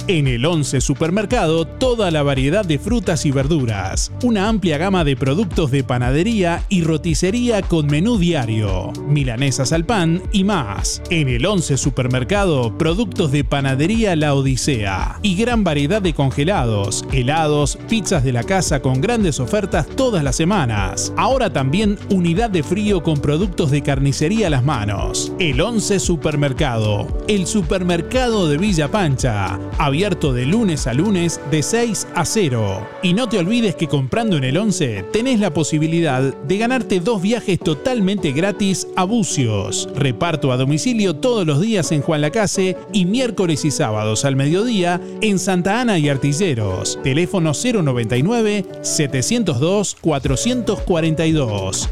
En el 11 Supermercado, toda la variedad de frutas y verduras. Una amplia gama de productos de panadería y roticería con menú diario. Milanesas al pan y más. En el 11 Supermercado, productos de panadería La Odisea. Y gran variedad de congelados, helados, pizzas de la casa con grandes ofertas todas las semanas. Ahora también unidad de frío con productos de carnicería a las manos. El 11 Supermercado. El supermercado de Villa Pancha abierto de lunes a lunes de 6 a 0. Y no te olvides que comprando en el 11 tenés la posibilidad de ganarte dos viajes totalmente gratis a Bucios. Reparto a domicilio todos los días en Juan Lacase y miércoles y sábados al mediodía en Santa Ana y Artilleros. Teléfono 099 702 442.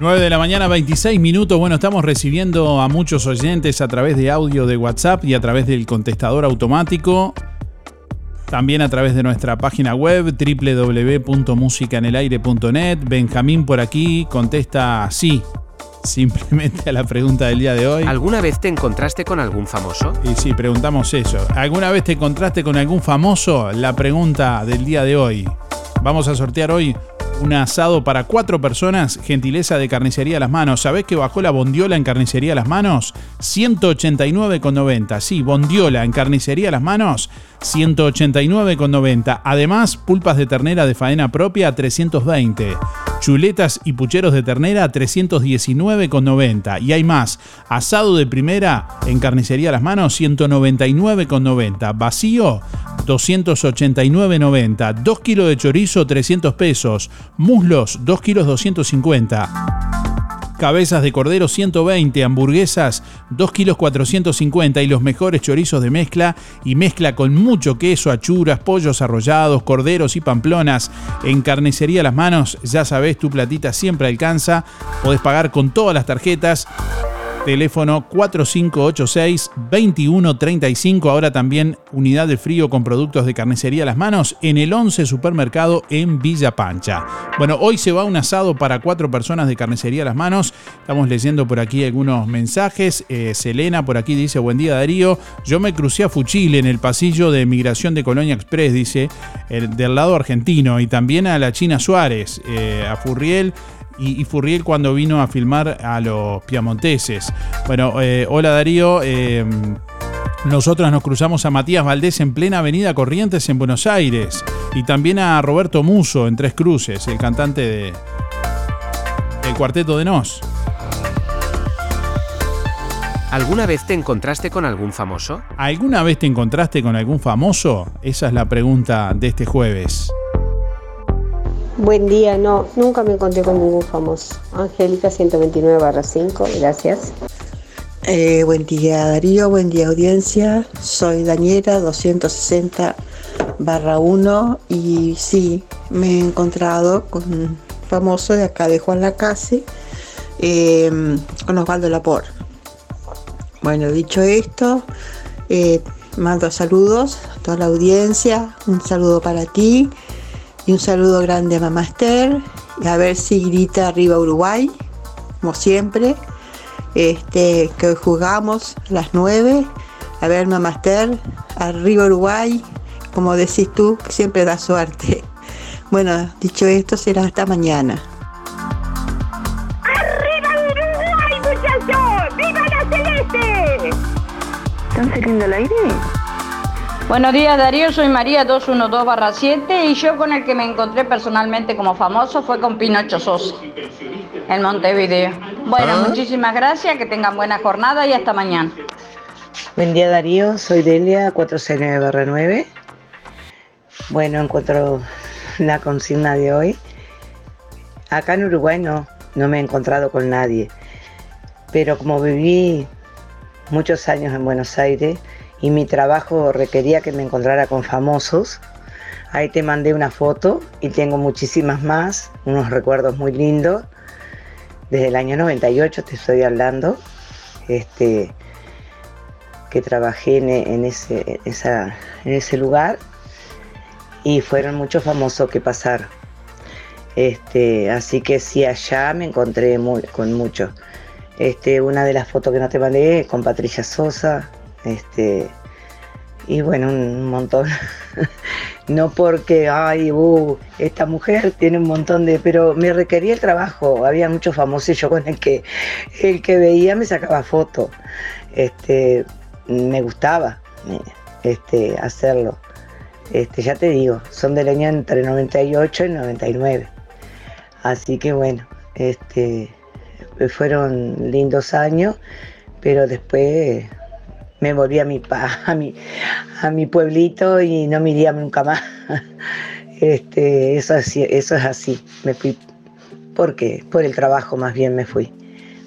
9 de la mañana, 26 minutos. Bueno, estamos recibiendo a muchos oyentes a través de audio de WhatsApp y a través del contestador automático. También a través de nuestra página web www.musicanelaire.net. Benjamín por aquí contesta sí, simplemente a la pregunta del día de hoy. ¿Alguna vez te encontraste con algún famoso? Y sí, preguntamos eso. ¿Alguna vez te encontraste con algún famoso? La pregunta del día de hoy. Vamos a sortear hoy un asado para cuatro personas, gentileza de carnicería a las manos. ¿Sabés que bajó la bondiola en carnicería a las manos? 189,90. Sí, bondiola en carnicería a las manos, 189,90. Además, pulpas de ternera de faena propia, 320. Chuletas y pucheros de ternera, 319,90. Y hay más. Asado de primera en carnicería a las manos, 199,90. Vacío, 289,90. 2 kilos de chorizo, 300 pesos. Muslos, 2 kilos 250. Cabezas de cordero 120, hamburguesas 2 kilos 450 y los mejores chorizos de mezcla y mezcla con mucho queso, achuras, pollos arrollados, corderos y pamplonas. En carnicería las manos, ya sabes, tu platita siempre alcanza. Podés pagar con todas las tarjetas teléfono 4586-2135. Ahora también unidad de frío con productos de carnicería a las manos en el 11 Supermercado en Villa Pancha. Bueno, hoy se va un asado para cuatro personas de carnicería a las manos. Estamos leyendo por aquí algunos mensajes. Eh, Selena por aquí dice, buen día Darío. Yo me crucé a Fuchile en el pasillo de migración de Colonia Express, dice, el, del lado argentino. Y también a la China Suárez, eh, a Furriel y, y Furriel cuando vino a filmar a los piamonteses. Bueno, eh, hola Darío. eh, nosotros nos cruzamos a Matías Valdés en plena avenida Corrientes en Buenos Aires. Y también a Roberto Muso en Tres Cruces, el cantante de, del cuarteto de Nos. ¿Alguna vez te encontraste con algún famoso? ¿Alguna vez te encontraste con algún famoso? Esa es la pregunta de este jueves. Buen día, no, nunca me encontré con ningún famoso. Angélica 129 barra 5, gracias. Eh, buen día Darío, buen día audiencia. Soy Daniela 260 barra 1 y sí, me he encontrado con un famoso de acá de Juan Lacase, eh, con Osvaldo Lapor. Bueno, dicho esto, eh, mando saludos a toda la audiencia, un saludo para ti y un saludo grande a Mamá Esther. Y a ver si grita arriba Uruguay, como siempre. Este, que hoy jugamos a las 9. A ver, Mamá Esther, arriba Uruguay, como decís tú, que siempre da suerte. Bueno, dicho esto, será hasta mañana. ¡Arriba Uruguay, muchachos! ¡Viva la celeste! ¿Están saliendo al aire? Buenos días Darío, soy María 212-7 y yo con el que me encontré personalmente como famoso fue con Pinocho Sosa en Montevideo. Bueno, Ah. muchísimas gracias, que tengan buena jornada y hasta mañana. Buen día Darío, soy Delia 469-9. Bueno, encuentro la consigna de hoy. Acá en Uruguay no, no me he encontrado con nadie, pero como viví muchos años en Buenos Aires y mi trabajo requería que me encontrara con famosos, ahí te mandé una foto y tengo muchísimas más, unos recuerdos muy lindos. Desde el año 98 te estoy hablando. Este, que trabajé en, ese, lugar y fueron muchos famosos que pasaron. Este, así que sí, allá me encontré con muchos. Este, una de las fotos que no te mandé con Patricia Sosa, este, y bueno, un montón. no porque, ay, uh, esta mujer tiene un montón de, pero me requería el trabajo. Había muchos famosos yo con el que, el que veía me sacaba fotos. Este, me gustaba este, hacerlo. Este, ya te digo, son del año entre 98 y 99. Así que bueno, este, fueron lindos años, pero después me volví a mi, pa- a mi, a mi pueblito y no me iría nunca más. Este, eso, así- eso es así, me fui porque por el trabajo más bien me fui.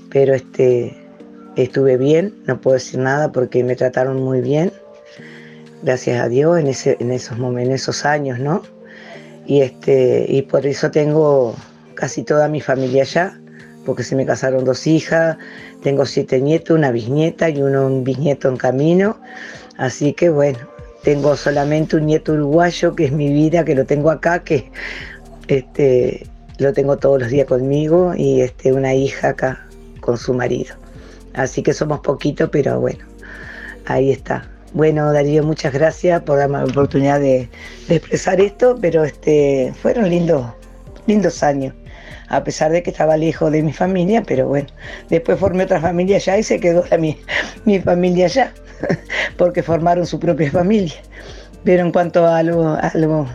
Pero este, estuve bien, no puedo decir nada porque me trataron muy bien, gracias a Dios en, ese, en esos momentos, en esos años, ¿no? Y, este, y por eso tengo casi toda mi familia allá, porque se me casaron dos hijas, tengo siete nietos, una bisnieta y uno, un bisnieto en camino. Así que bueno, tengo solamente un nieto uruguayo, que es mi vida, que lo tengo acá, que este, lo tengo todos los días conmigo, y este, una hija acá con su marido. Así que somos poquitos, pero bueno, ahí está. Bueno, Darío, muchas gracias por darme la oportunidad de, expresar esto, pero este, fueron lindos, lindos años, a pesar de que estaba lejos de mi familia, pero bueno, después formé otra familia allá y se quedó mi, mi familia allá, porque formaron su propia familia. Pero en cuanto a algo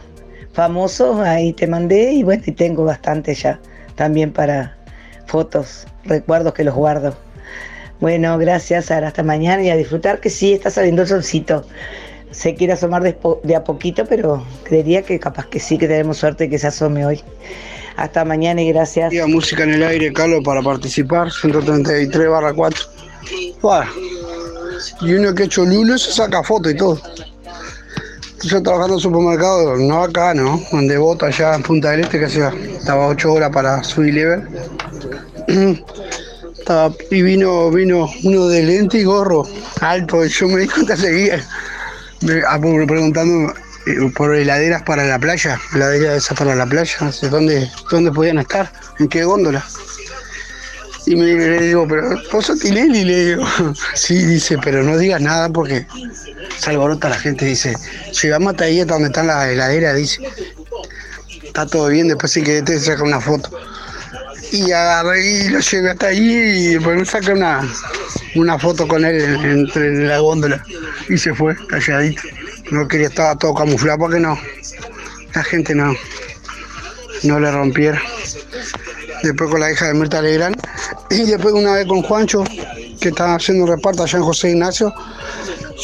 famoso, ahí te mandé y bueno, y tengo bastante ya, también para fotos, recuerdos que los guardo. Bueno, gracias, Sara. Hasta mañana y a disfrutar que sí está saliendo el solcito. Se quiere asomar de, de a poquito, pero creería que capaz que sí, que tenemos suerte que se asome hoy. Hasta mañana y gracias. Música en el aire, Carlos, para participar, 133 barra 4. Bueno, y uno que ha hecho lunes se saca foto y todo. Yo trabajando en supermercado, no acá, ¿no? Donde vota allá en Punta del Este, que hacía, estaba 8 horas para su level. Y vino, vino uno de lente y gorro, alto, y yo me di cuenta seguía. Me- preguntando por heladeras para la playa, heladeras esas para la playa, no ¿dónde, dónde podían estar? ¿En qué góndola? Y me, le digo, pero vos sos Tinelli, le digo. Sí, dice, pero no digas nada porque se alborota la gente, dice. Llegamos hasta ahí, hasta donde están las heladeras, dice. Está todo bien, después sí que te saca una foto. Y agarré y lo llevé hasta ahí y después me saqué una, una foto con él en- entre en la góndola. Y se fue, calladito. No quería, estaba todo camuflado porque no. La gente no, no le rompiera. Después con la hija de Mirta Legrand. Y después una vez con Juancho, que estaba haciendo un reparto allá en José Ignacio.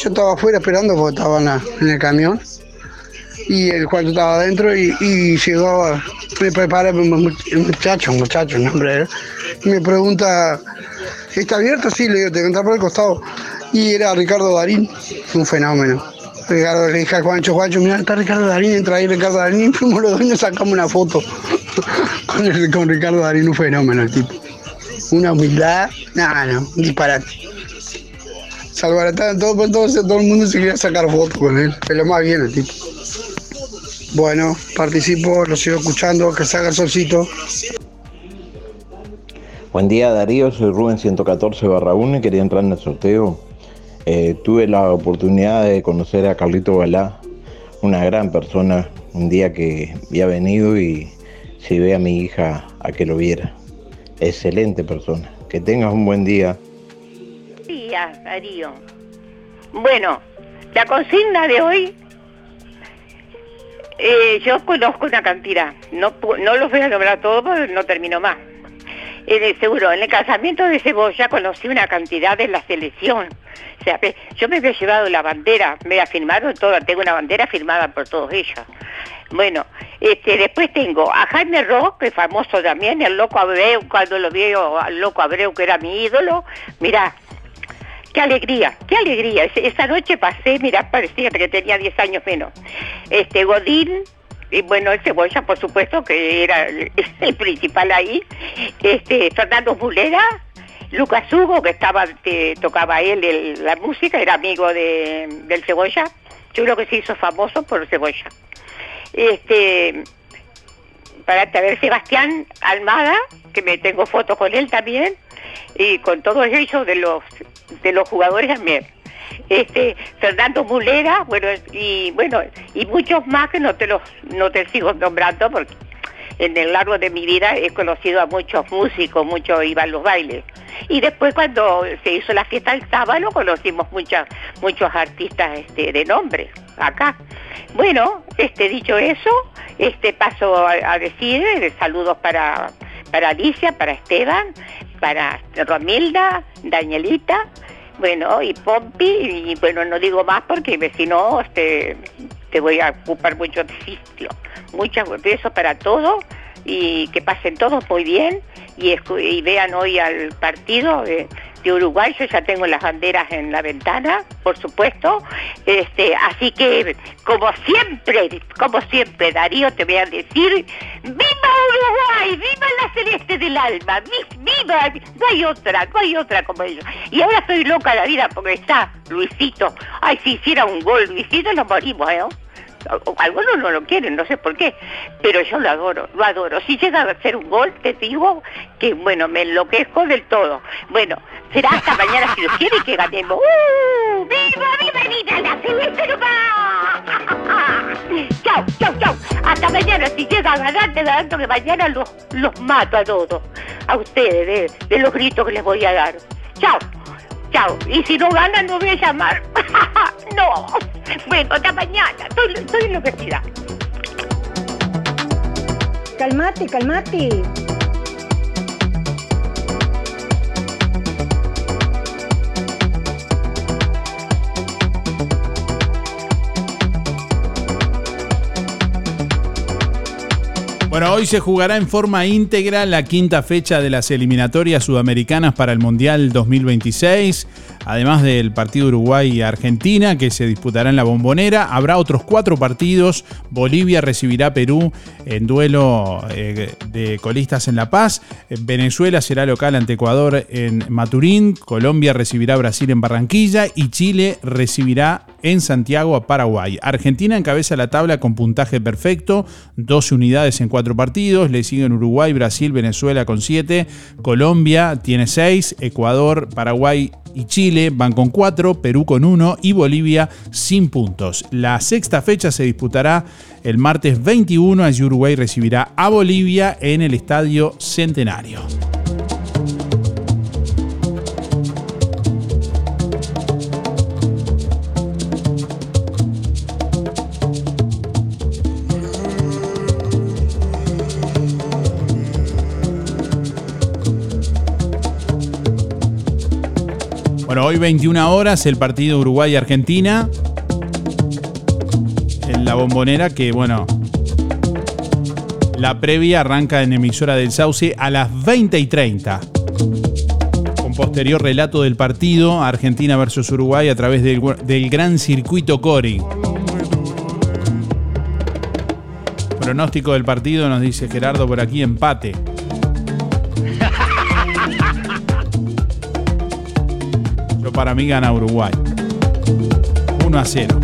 Yo estaba afuera esperando porque estaba en, el camión. Y el Juancho estaba adentro y, y llegó, me prepara el muchacho, un muchacho, el nombre de él. Y me pregunta, ¿está abierto? Sí, le digo, te entra por el costado. Y era Ricardo Darín, un fenómeno. Ricardo le dije a Juancho, Juancho, mira, está Ricardo Darín, entra ahí Ricardo Darín, y fuimos los dos y sacamos una foto con, Ricardo Darín, un fenómeno el tipo. Una humildad, nada, no, un disparate. Todo, todo, todo el mundo se quería sacar fotos con él, pero más bien el tipo. Bueno, participo, lo sigo escuchando, que salga el solcito. Buen día Darío, soy Rubén 114 barra 1 y quería entrar en el sorteo. Eh, tuve la oportunidad de conocer a Carlito Balá, una gran persona, un día que había venido y llevé a mi hija a que lo viera. Excelente persona. Que tengas un buen día. Día, Darío. Bueno, la consigna de hoy, eh, yo conozco una cantidad. No, no los voy a nombrar todos, no termino más. En seguro, en el casamiento de Cebolla conocí una cantidad de la selección. O sea, yo me había llevado la bandera, me la firmaron toda, tengo una bandera firmada por todos ellos. Bueno, este, después tengo a Jaime Ross, que es famoso también, el loco Abreu, cuando lo veo al loco Abreu, que era mi ídolo. Mirá, qué alegría, qué alegría. Es- Esa noche pasé, mirá, parecía que tenía 10 años menos. Este, Godín, y bueno, el Cebolla, por supuesto, que era el, principal ahí. Este, Fernando Mulera, Lucas Hugo, que estaba, tocaba él la música, era amigo de, del Cebolla. Yo creo que se hizo famoso por Cebolla. Este, para ver Sebastián Almada, que me tengo fotos con él también, y con todos ellos de los de los jugadores también. Este, Fernando Mulera, bueno, y bueno, y muchos más que no te los no te sigo nombrando porque en el largo de mi vida he conocido a muchos músicos, muchos iban los bailes. Y después cuando se hizo la fiesta del sábado conocimos muchas, muchos artistas este, de nombre acá. Bueno, este dicho eso, este paso a, a decir eh, saludos para, para Alicia, para Esteban, para Romilda, Danielita, bueno, y Pompi, y bueno, no digo más porque si no, este, te voy a ocupar mucho sitio. Muchas besos para todos y que pasen todos muy bien y, y vean hoy al partido de, Uruguay. Yo ya tengo las banderas en la ventana, por supuesto. Este, así que, como siempre, como siempre, Darío, te voy a decir, ¡Viva Uruguay! ¡Viva la celeste del alma! ¡Vi- ¡Viva! No hay otra, no hay otra como ellos. Y ahora estoy loca la vida porque está Luisito. Ay, si hiciera un gol, Luisito, nos morimos, ¿eh? Algunos no lo quieren, no sé por qué, pero yo lo adoro, lo adoro. Si llega a hacer un gol, te digo que, bueno, me enloquezco del todo. Bueno, será hasta mañana si Dios quiere que ganemos. ¡Uh! ¡Viva, viva, viva la! ¡Chao, chao, chao! Hasta mañana, si llega a ganar, te garanto que mañana los, los mato a todos. A ustedes, de, de los gritos que les voy a dar. ¡Chao! Chao. Y si no ganan, no voy a llamar. no. Bueno, hasta mañana. Estoy, estoy enloquecida. Calmate, calmate. Bueno, hoy se jugará en forma íntegra la quinta fecha de las eliminatorias sudamericanas para el Mundial 2026. Además del partido Uruguay y Argentina que se disputará en la bombonera, habrá otros cuatro partidos. Bolivia recibirá a Perú en duelo eh, de colistas en La Paz. Venezuela será local ante Ecuador en Maturín. Colombia recibirá a Brasil en Barranquilla y Chile recibirá en Santiago a Paraguay. Argentina encabeza la tabla con puntaje perfecto, 12 unidades en cuatro partidos. Le siguen Uruguay, Brasil, Venezuela con 7. Colombia tiene 6. Ecuador, Paraguay y Chile van con 4. Perú con 1 y Bolivia sin puntos. La sexta fecha se disputará el martes 21. Allí Uruguay recibirá a Bolivia en el Estadio Centenario. Bueno, hoy 21 horas el partido Uruguay-Argentina. En la bombonera que, bueno, la previa arranca en emisora del Sauce a las 20 y 30. Con posterior relato del partido Argentina versus Uruguay a través del, del gran circuito Cori. Pronóstico del partido nos dice Gerardo por aquí empate. Para mí gana Uruguay. 1 a 0.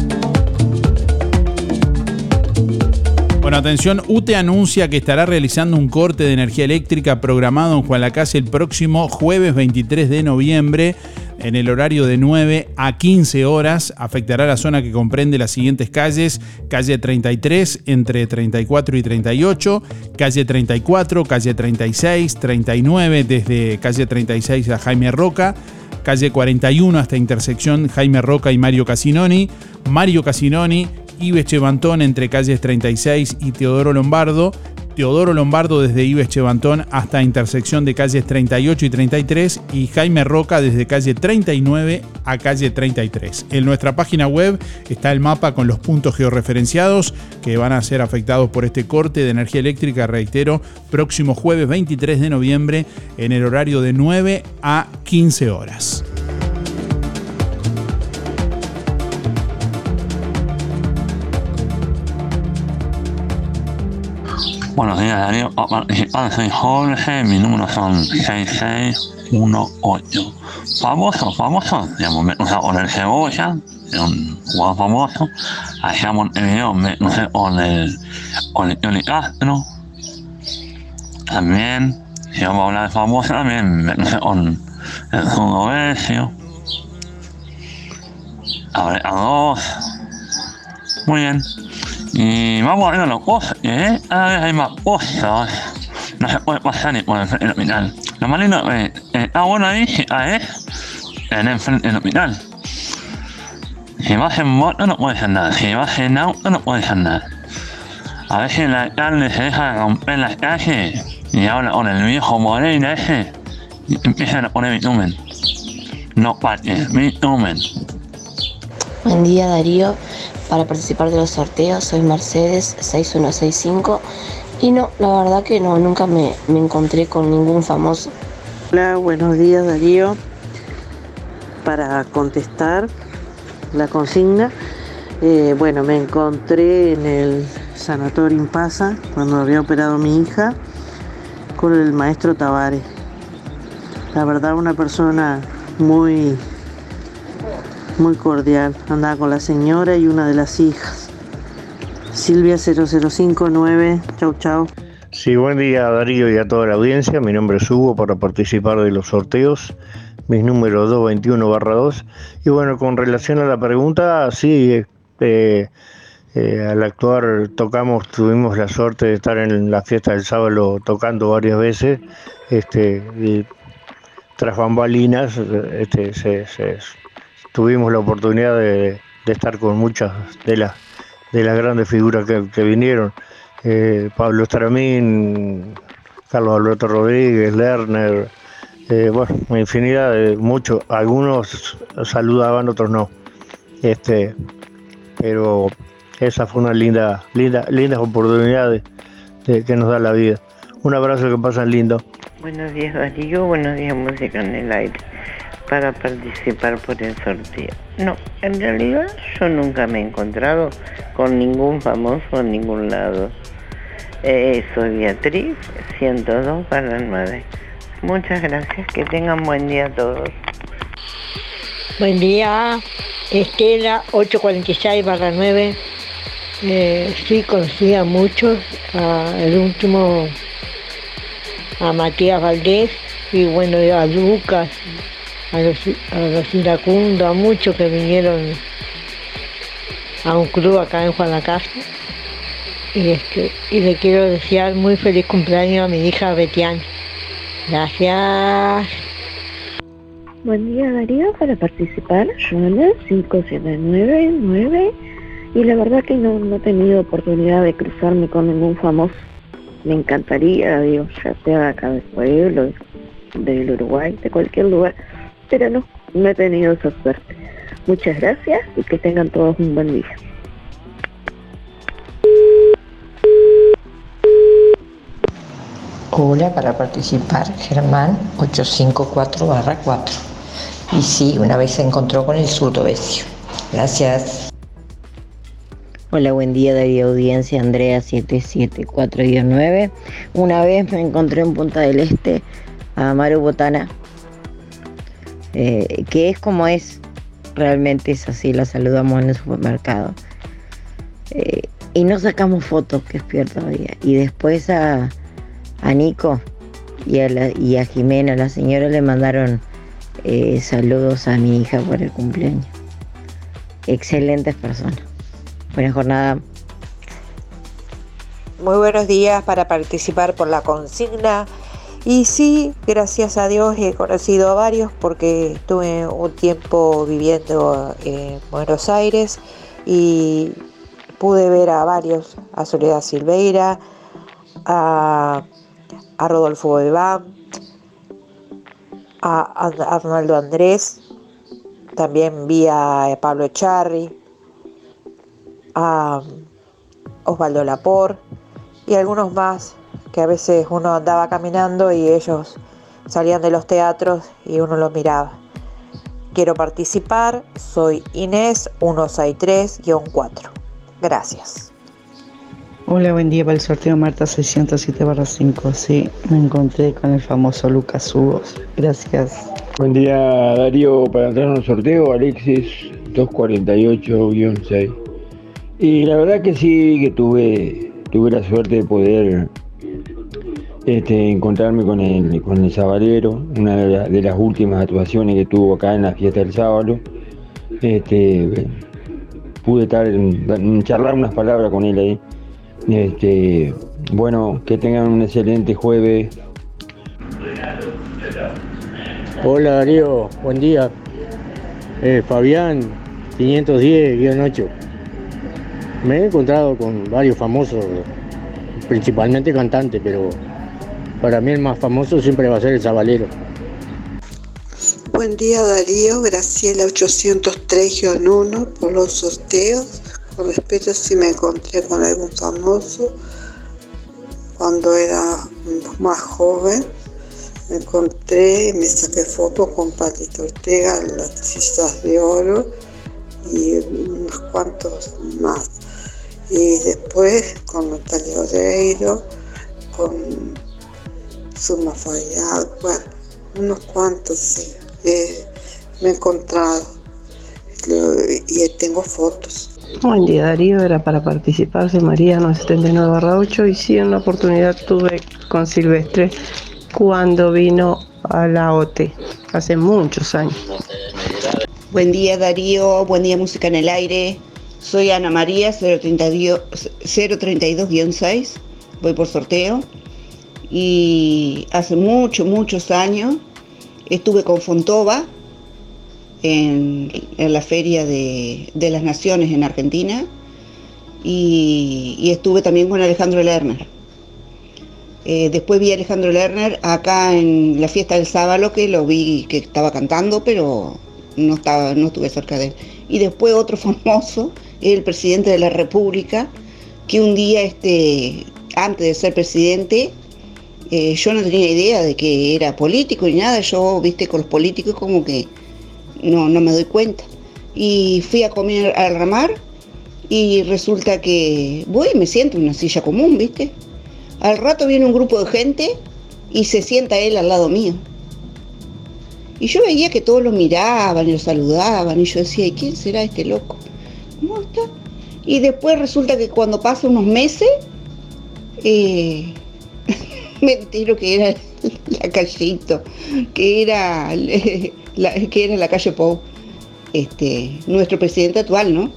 Bueno, atención, UTE anuncia que estará realizando un corte de energía eléctrica programado en Juan Lacase el próximo jueves 23 de noviembre en el horario de 9 a 15 horas. Afectará la zona que comprende las siguientes calles. Calle 33 entre 34 y 38. Calle 34, calle 36, 39 desde calle 36 a Jaime Roca. Calle 41 hasta intersección Jaime Roca y Mario Casinoni. Mario Casinoni, Ives Chevantón entre calles 36 y Teodoro Lombardo. Teodoro Lombardo desde Ives Chevantón hasta intersección de calles 38 y 33 y Jaime Roca desde calle 39 a calle 33. En nuestra página web está el mapa con los puntos georreferenciados que van a ser afectados por este corte de energía eléctrica, reitero, próximo jueves 23 de noviembre en el horario de 9 a 15 horas. Buenos días, Darío. A participar, soy Jorge, mi número son 6618. Famoso, famoso, digamos, me crucé con el Cebolla, un jugador famoso. Allá en Montevideo me crucé con el, con el Johnny Castro. También, si vamos a hablar de famoso, también me crucé con el Zurdo Besio. Abre a dos. Muy bien. Y vamos a ver los cosas, ¿eh? Cada vez hay más cosas. No se puede pasar ni por el frente del hospital. Lo más lindo es, eh, está bueno ahí, es en el frente del hospital. Si vas en moto no puedes andar, si vas en auto no puedes andar. A veces la alcalde se deja romper las calles y habla con el viejo Moreira ese y empiezan a poner bitumen. No parques, bitumen. Buen día Darío, para participar de los sorteos soy Mercedes 6165 y no, la verdad que no, nunca me, me encontré con ningún famoso. Hola, buenos días Darío. Para contestar la consigna, eh, bueno, me encontré en el sanatorio Impasa cuando había operado mi hija con el maestro Tavares. La verdad, una persona muy muy cordial. Andaba con la señora y una de las hijas. Silvia 0059, chau chau. Sí, buen día Darío y a toda la audiencia. Mi nombre es Hugo para participar de los sorteos. Mis números 221 barra 2. Y bueno, con relación a la pregunta, sí, eh, eh, al actuar tocamos, tuvimos la suerte de estar en la fiesta del sábado tocando varias veces. Este, y tras bambalinas, este, se, se, tuvimos la oportunidad de, de estar con muchas de las de las grandes figuras que, que vinieron. Eh, Pablo Estramín, Carlos Alberto Rodríguez, Lerner, eh, bueno, infinidad de muchos, algunos saludaban, otros no. Este, pero esa fue una linda, linda, lindas oportunidades de- que nos da la vida. Un abrazo que pasan lindo. Buenos días Darío, buenos días Música en el Aire. Para participar por el sorteo. No, en realidad yo nunca me he encontrado con ningún famoso en ningún lado. Eh, soy Beatriz, 102 para el 9. Muchas gracias, que tengan buen día todos. Buen día, Estela 846 barra 9. Eh, sí, conocí a muchos, a el último, a Matías Valdés y bueno, a Lucas, a los, a los iracundos, a muchos que vinieron a un club acá en Juan la Casa. Y, este, y le quiero desear muy feliz cumpleaños a mi hija Betiana. Gracias. Buen día Darío, para participar, Joana 5799 y la verdad que no, no he tenido oportunidad de cruzarme con ningún famoso. Me encantaría, digo, ya sea acá del pueblo, del Uruguay, de cualquier lugar, pero no, no he tenido esa suerte. Muchas gracias y que tengan todos un buen día. Hola, para participar, Germán 854 barra 4. Y sí, una vez se encontró con el zurdo Besio. Gracias. Hola, buen día Darío Audiencia, Andrea 774-9. Una vez me encontré en Punta del Este a Maru Botana, eh, que es como es, realmente es así, la saludamos en el supermercado. Eh, y no sacamos fotos, que es peor todavía. Y después a, a Nico y a, la- y a Jimena, la señora, le mandaron Eh, saludos a mi hija por el cumpleaños. Excelentes personas. Buena jornada. Muy buenos días para participar por la consigna. Y sí, gracias a Dios he conocido a varios porque estuve un tiempo viviendo en Buenos Aires y pude ver a varios, a Soledad Silveira, a, a Rodolfo Bebán, a, Arnaldo Andrés, también vi a Pablo Echarri, a Osvaldo Lapor y algunos más que a veces uno andaba caminando y ellos salían de los teatros y uno los miraba. Quiero participar, soy Inés 163-4. Gracias. Hola, buen día para el sorteo Marta 607 5. Sí, me encontré con el famoso Lucas Hugos. Gracias. Buen día Darío, para entrar en el sorteo Alexis 248-6. Y la verdad que sí que tuve, tuve la suerte de poder este, encontrarme con el, con el Sabalero, una de, las últimas actuaciones que tuvo acá en la fiesta del sábado. Este, pude charlar unas palabras con él ahí. Este, bueno, que tengan un excelente jueves. Hola Darío, buen día. Eh, Fabián, 510-8. Me he encontrado con varios famosos, principalmente cantantes, pero para mí el más famoso siempre va a ser el Zabalero. Buen día Darío, Graciela 803-1 por los sorteos. Con respeto si me encontré con algún famoso cuando era más joven. Me encontré, me saqué fotos con Patito Ortega, las trizas de oro y unos cuantos más. Y después con Natalia Oreiro, con Suma Fayad, bueno, unos cuantos sí. Eh, me he encontrado y tengo fotos. Buen día Darío, era para participar, soy María 979 8 y sí, una oportunidad tuve con Silvestre cuando vino a la OTE, hace muchos años. Buen día Darío, buen día Música en el Aire, soy Ana María 032-6, voy por sorteo y hace muchos, muchos años estuve con Fontova en, la Feria de, las Naciones en Argentina y, estuve también con Alejandro Lerner. Eh, después vi a Alejandro Lerner acá en la fiesta del sábado que lo vi que estaba cantando, pero no, estaba, no estuve cerca de él. Y después otro famoso, el presidente de la República, que un día, este, antes de ser presidente, eh, yo no tenía idea de que era político ni nada, yo, viste, con los políticos como que no, no me doy cuenta. Y fui a comer al ramar y resulta que voy y me siento en una silla común, viste. Al rato viene un grupo de gente y se sienta él al lado mío. Y yo veía que todos lo miraban y lo saludaban y yo decía, ¿y quién será este loco? ¿Cómo está? Y después resulta que cuando pasan unos meses, eh, me entero que era la callito, que era la, que era la calle Pou, este, nuestro presidente actual, ¿no?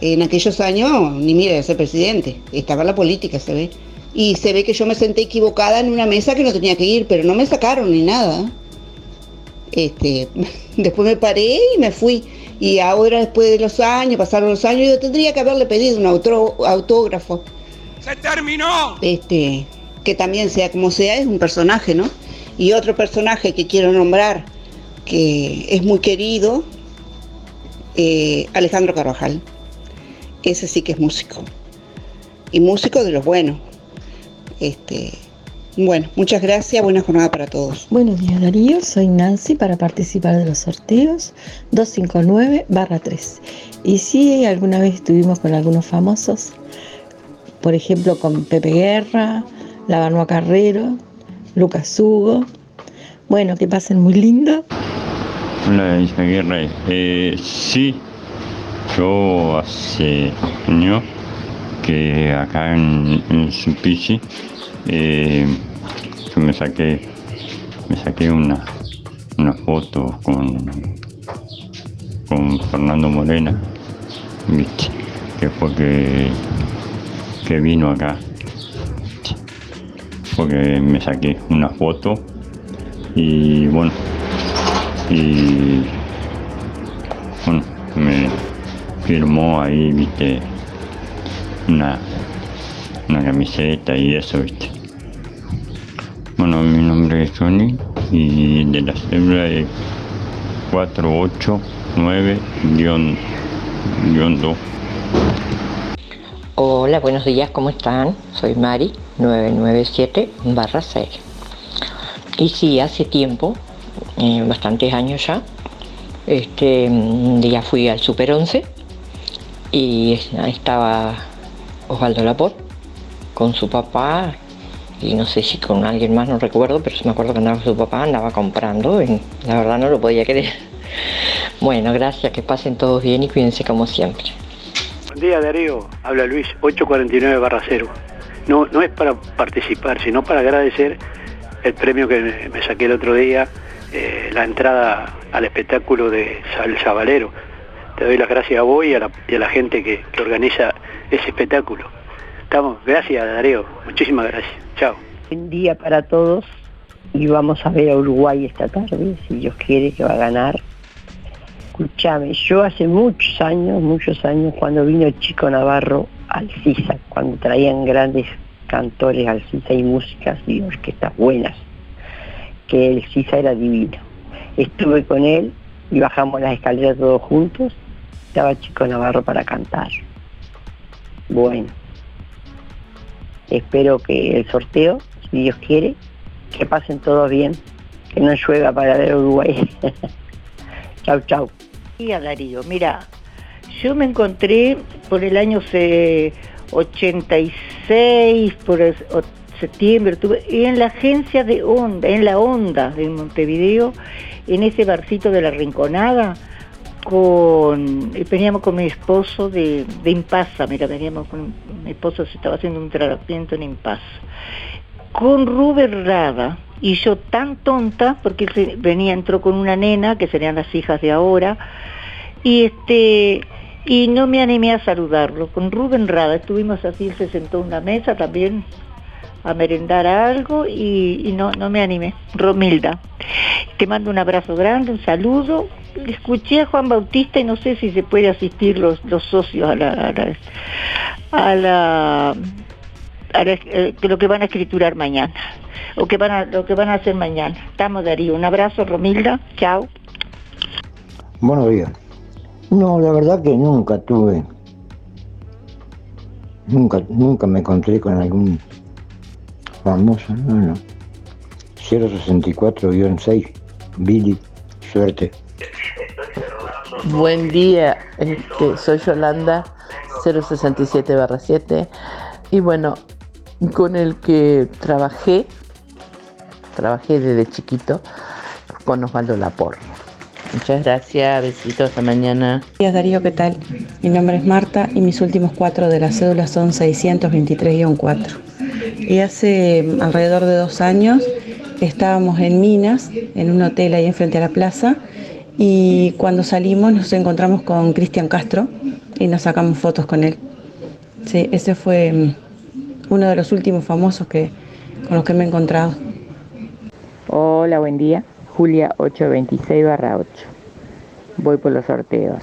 En aquellos años ni mira de ser presidente, estaba la política, se ve. Y se ve que yo me senté equivocada en una mesa que no tenía que ir, pero no me sacaron ni nada. Este, después me paré y me fui. Y ahora después de los años, pasaron los años, yo tendría que haberle pedido un autógrafo. ¡Se terminó! Este, que también sea como sea, es un personaje, ¿no? Y otro personaje que quiero nombrar, que es muy querido, eh, Alejandro Carvajal. Ese sí que es músico. Y músico de los buenos. Este, bueno, muchas gracias, buena jornada para todos. Buenos días Darío, soy Nancy para participar de los sorteos 259-3. Y sí, alguna vez estuvimos con algunos famosos, por ejemplo con Pepe Guerra, Lavanoa Carrero, Lucas Hugo. Bueno, que pasen muy lindo. Hola Isaguirre, eh, sí, yo hace años que acá en, en eh, yo me saqué, me saqué una, foto con, con Fernando Morena, que fue que, que vino acá. Porque me saqué una foto y bueno, y bueno, me firmó ahí, viste, una, una camiseta y eso, viste. Bueno, mi nombre es Johnny y de la célula es 489-2. Hola, buenos días, ¿cómo están? Soy Mari, 997 barra 6. Y sí, hace tiempo, eh, bastantes años ya, este, un día fui al Super 11 y estaba Osvaldo Laporte con su papá y no sé si con alguien más, no recuerdo, pero me acuerdo que andaba su papá, andaba comprando la verdad no lo podía creer. Bueno, gracias, que pasen todos bien y cuídense como siempre. Buen día Darío, habla Luis, 849 barra 0. No, no es para participar, sino para agradecer el premio que me saqué el otro día, eh, la entrada al espectáculo de Sal Sabalero. Te doy las gracias a vos y a la, gente que, que organiza ese espectáculo. Estamos, gracias Darío, muchísimas gracias. Chao. Buen día para todos y vamos a ver a Uruguay esta tarde, si Dios quiere que va a ganar. Escúchame, yo hace muchos años, muchos años, cuando vino el Chico Navarro al CISA, cuando traían grandes cantores al CISA y músicas y orquestas buenas, que el CISA era divino. Estuve con él y bajamos las escaleras todos juntos, estaba Chico Navarro para cantar. Bueno, espero que el sorteo, si Dios quiere, que pasen todos bien, que no llueva para ver Uruguay. chau, chau. Darío, mira, yo me encontré por el año se- 86, por el- septiembre, tuve, en la agencia de Onda, en la Onda de Montevideo, en ese barcito de la Rinconada, con, eh, veníamos con mi esposo de, de Impasa, mira, veníamos con mi esposo se estaba haciendo un tratamiento en Impasa, con Rubén Rada, y yo tan tonta, porque él venía, entró con una nena, que serían las hijas de ahora, y este y no me animé a saludarlo. Con Rubén Rada estuvimos así, se sentó a una mesa también a merendar algo y, no, no me animé. Romilda, te mando un abrazo grande, un saludo. Escuché a Juan Bautista y no sé si se puede asistir los, los socios a la, a la- a la- eh, lo que van a escriturar mañana o que van a, lo que van a hacer mañana. Estamos Darío, un abrazo Romilda, chao. Buenos días. No, la verdad que nunca tuve. Nunca, nunca me encontré con algún famoso, no, no. 064-6, Billy, suerte. Buen día, este, soy Yolanda 067 7 y bueno, con el que trabajé, trabajé desde chiquito con Osvaldo Lapor. Muchas gracias, besitos, hasta mañana. Buenos días Darío, ¿qué tal? Mi nombre es Marta y mis últimos cuatro de la cédula son 623-4. Y hace alrededor de dos años estábamos en Minas, en un hotel ahí enfrente a la plaza, y cuando salimos nos encontramos con Cristian Castro y nos sacamos fotos con él. Sí, ese fue mm, uno de los últimos famosos que, con los que me he encontrado. Hola, buen día. Julia 826 barra 8. Voy por los sorteos.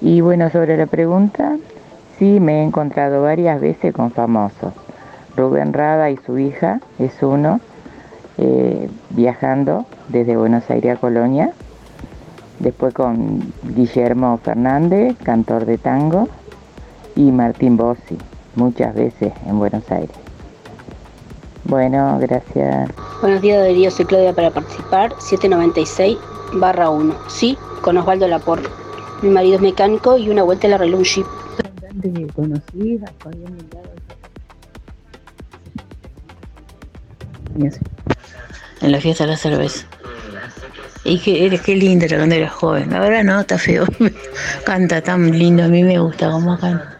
Y bueno, sobre la pregunta, sí me he encontrado varias veces con famosos. Rubén Rada y su hija es uno, eh, viajando desde Buenos Aires a Colonia. Después con Guillermo Fernández, cantor de tango, y Martín Bossi, muchas veces en Buenos Aires. Bueno, gracias. Buenos días, Darío. Soy Claudia para participar. 796 barra 1. Sí, con Osvaldo Laporte. Mi marido es mecánico y una vuelta le arregló un jeep. conocida, en la fiesta de la cerveza. Y qué, qué lindo era cuando era joven. Ahora no, está feo. canta tan lindo, a mí me gusta cómo canta.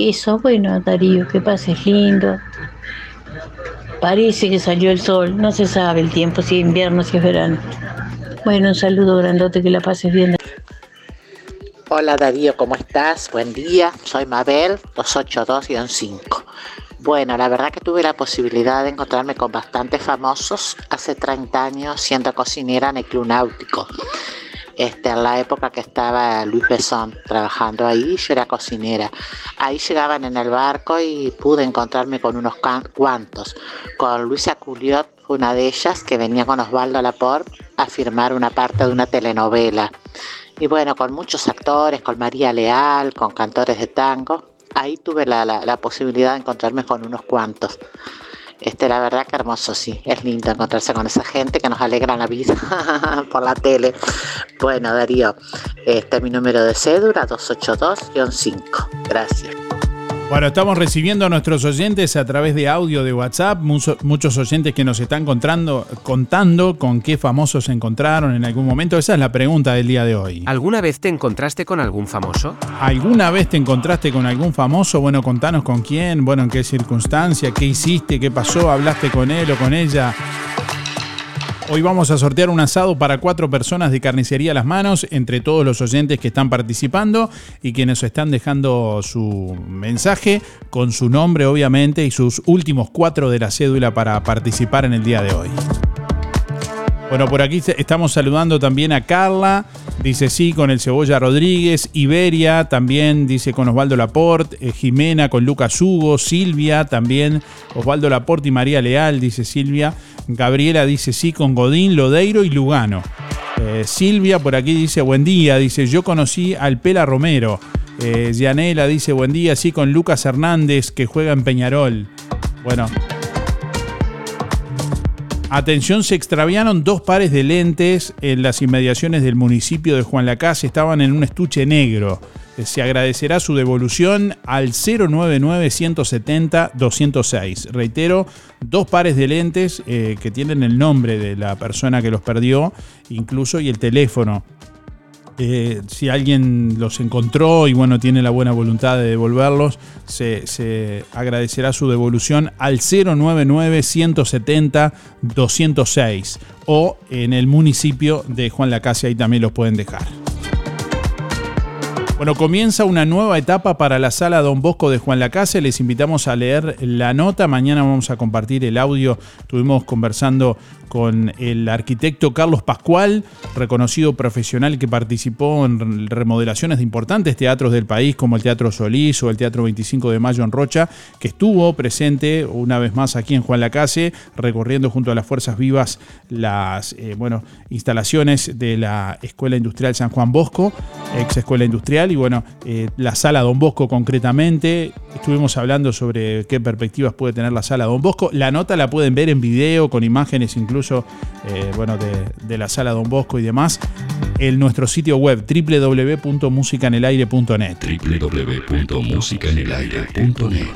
Eso, bueno, Darío, que pases lindo. Parece que salió el sol, no se sabe el tiempo, si es invierno, si es verano. Bueno, un saludo grandote, que la pases bien. Hola Darío, ¿cómo estás? Buen día, soy Mabel, 282-5. Bueno, la verdad que tuve la posibilidad de encontrarme con bastantes famosos hace 30 años siendo cocinera en el Club Náutico. Este, en la época que estaba Luis Besón trabajando ahí, yo era cocinera. Ahí llegaban en el barco y pude encontrarme con unos cuantos. Con Luisa Culiot, una de ellas, que venía con Osvaldo Laporte a firmar una parte de una telenovela. Y bueno, con muchos actores, con María Leal, con cantores de tango. Ahí tuve la posibilidad de encontrarme con unos cuantos. Este, la verdad que hermoso, sí. Es lindo encontrarse con esa gente que nos alegra la vida por la tele. Bueno, Darío, este es mi número de cédula, 282-5. Gracias. Bueno, estamos recibiendo a nuestros oyentes a través de audio de WhatsApp, muchos oyentes que nos están contando, contando con qué famosos se encontraron en algún momento. Esa es la pregunta del día de hoy. ¿Alguna vez te encontraste con algún famoso? ¿Alguna vez te encontraste con algún famoso? Bueno, contanos con quién, bueno, en qué circunstancia, qué hiciste, qué pasó, hablaste con él o con ella. Hoy vamos a sortear un asado para cuatro personas de carnicería a las manos entre todos los oyentes que están participando y quienes están dejando su mensaje con su nombre obviamente y sus últimos cuatro de la cédula para participar en el día de hoy. Bueno, por aquí estamos saludando también a Carla, dice sí, con el Cebolla Rodríguez, Iberia también, dice con Osvaldo Laporte, eh, Jimena con Lucas Hugo, Silvia también, Osvaldo Laporte y María Leal, dice Silvia, Gabriela dice sí, con Godín, Lodeiro y Lugano. Eh, Silvia por aquí dice buen día, dice yo conocí al Pela Romero. Eh, dice buen día, sí, con Lucas Hernández que juega en Peñarol. Bueno, Atención, se extraviaron dos pares de lentes en las inmediaciones del municipio de Juan Lacase. Estaban en un estuche negro. Eh, se agradecerá su devolución al 099-170-206. Reitero, dos pares de lentes eh, que tienen el nombre de la persona que los perdió, incluso y el teléfono eh, si alguien los encontró y bueno, tiene la buena voluntad de devolverlos, se, agradecerá su devolución al 099 170 206 o en el municipio de Juan Lacase, ahí también los pueden dejar. Bueno, comienza una nueva etapa para la sala Don Bosco de Juan Lacase. Les invitamos a leer la nota. Mañana vamos a compartir el audio. Estuvimos conversando con el arquitecto Carlos Pascual, reconocido profesional que participó en remodelaciones de importantes teatros del país como el Teatro Solís o el Teatro 25 de Mayo en Rocha, que estuvo presente una vez más aquí en Juan Lacase, recorriendo junto a las Fuerzas Vivas las eh, bueno, instalaciones de la Escuela Industrial San Juan Bosco, ex Escuela Industrial, y bueno, eh, la sala Don Bosco concretamente. Estuvimos hablando sobre qué perspectivas puede tener la sala Don Bosco. La nota la pueden ver en video, con imágenes incluso eh, bueno, de, la sala Don Bosco y demás, en nuestro sitio web www.musicanelaire.net. www.musicanelaire.net.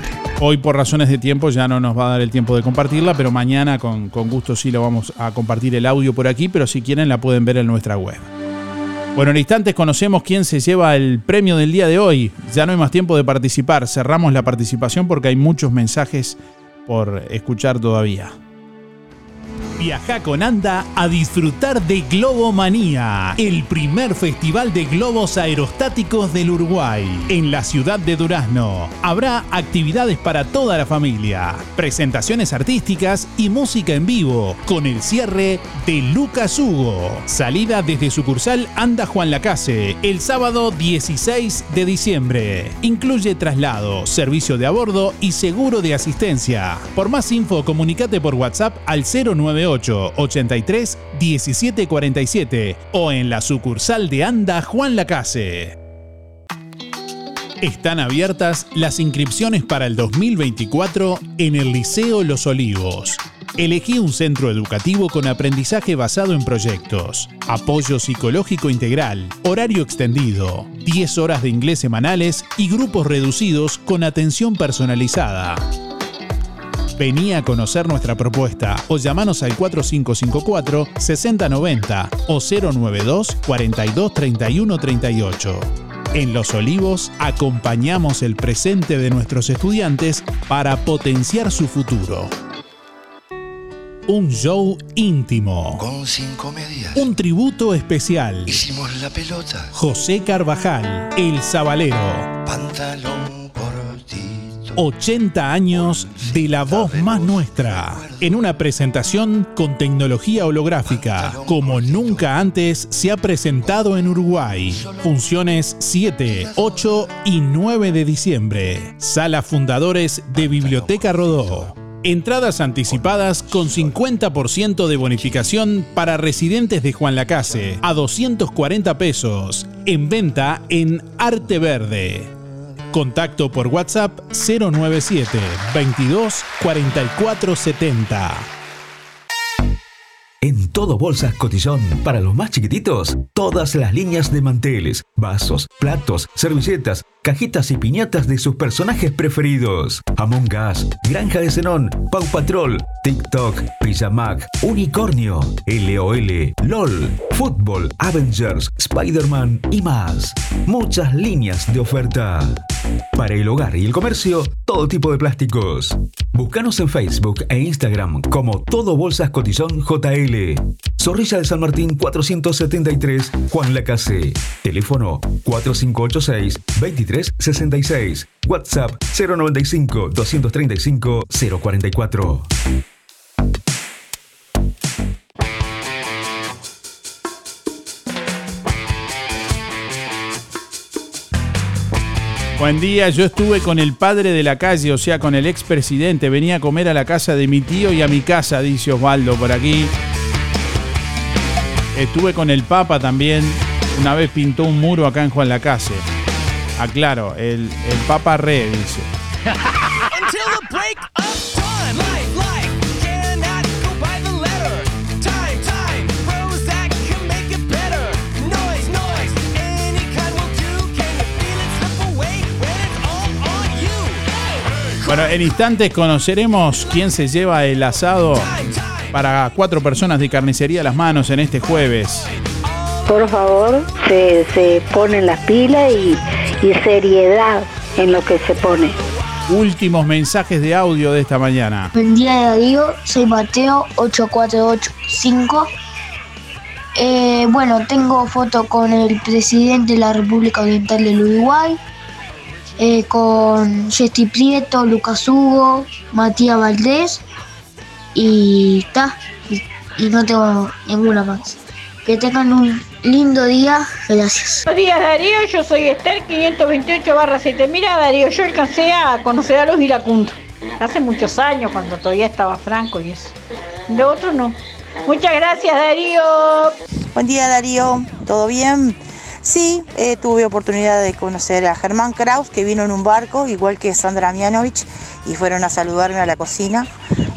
Hoy por razones de tiempo ya no nos va a dar el tiempo de compartirla, pero mañana con, con gusto sí lo vamos a compartir el audio por aquí, pero si quieren la pueden ver en nuestra web. Bueno, en instantes conocemos quién se lleva el premio del día de hoy. Ya no hay más tiempo de participar. Cerramos la participación porque hay muchos mensajes por escuchar todavía. Viaja con Anda a disfrutar de Globomanía, el primer festival de globos aerostáticos del Uruguay, en la ciudad de Durazno. Habrá actividades para toda la familia, presentaciones artísticas y música en vivo, con el cierre de Lucas Hugo. Salida desde sucursal Anda Juan Lacase, el sábado 16 de diciembre. Incluye traslado, servicio de a bordo y seguro de asistencia. Por más info, comunícate por WhatsApp al 098 83 1747 o en la sucursal de Anda Juan Lacase. Están abiertas las inscripciones para el 2024 en el Liceo Los Olivos. Elegí un centro educativo con aprendizaje basado en proyectos, apoyo psicológico integral, horario extendido, 10 horas de inglés semanales y grupos reducidos con atención personalizada. Vení a conocer nuestra propuesta o llamanos al 4554-6090 o 092 42 31 38. En Los Olivos acompañamos el presente de nuestros estudiantes para potenciar su futuro. Un show íntimo. Con cinco medias. Un tributo especial. Hicimos la pelota. José Carvajal, El Sabalero. Pantalón cortito. 80 años de la voz más nuestra. En una presentación con tecnología holográfica, como nunca antes se ha presentado en Uruguay. Funciones 7, 8 y 9 de diciembre. Sala Fundadores de Biblioteca Rodó. Entradas anticipadas con 50% de bonificación para residentes de Juan Lacase a 240 pesos. En venta en Arte Verde. Contacto por WhatsApp 097 22 44 70. En todo Bolsas Cotillón, para los más chiquititos, todas las líneas de manteles, vasos, platos, servilletas, cajitas y piñatas de sus personajes preferidos. Among Us, Granja de Zenón, Pau Patrol, TikTok, Pijamac, Unicornio, LOL, LOL, Fútbol, Avengers, Spider-Man y más. Muchas líneas de oferta. Para el hogar y el comercio, todo tipo de plásticos. Búscanos en Facebook e Instagram como Todo Bolsas Cotillón JL. Zorrilla de San Martín 473, Juan Lacase. Teléfono 4586-2366. WhatsApp 095-235-044. Buen día, yo estuve con el padre de la calle, o sea, con el expresidente. Venía a comer a la casa de mi tío y a mi casa, dice Osvaldo por aquí. Estuve con el Papa también. Una vez pintó un muro acá en Juan Lacase. Aclaro, el, el Papa Re, dice. Bueno, en instantes conoceremos quién se lleva el asado para cuatro personas de carnicería a las manos en este jueves. Por favor, se, se ponen las pilas y, y seriedad en lo que se pone. Últimos mensajes de audio de esta mañana. Buen día Darío, soy Mateo 8485. Eh, bueno, tengo foto con el presidente de la República Oriental del Uruguay, eh, con Jessy Prieto, Lucas Hugo, Matías Valdés y está. Y, y no tengo ninguna más. Que tengan un lindo día, gracias. Buenos días Darío, yo soy Esther 528 barra 7. Mira Darío, yo alcancé a conocer a los iracundos. Hace muchos años cuando todavía estaba Franco y eso. De otros no. Muchas gracias Darío. Buen día Darío, ¿todo bien? Sí, eh, tuve oportunidad de conocer a Germán Kraus, que vino en un barco, igual que Sandra Mianovich, y fueron a saludarme a la cocina,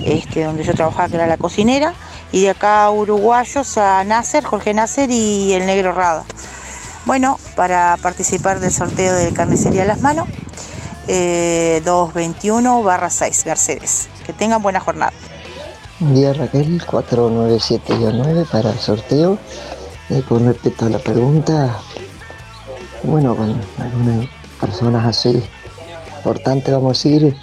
este, donde yo trabajaba, que era la cocinera, y de acá uruguayos a Nasser, Jorge Nasser y el negro Rada. Bueno, para participar del sorteo de carnicería a las manos, eh, 221 barra 6, Mercedes. Que tengan buena jornada. Buen día Raquel, 497-9 para el sorteo. Eh, con respecto a la pregunta, bueno, con algunas personas así importantes, vamos a decir,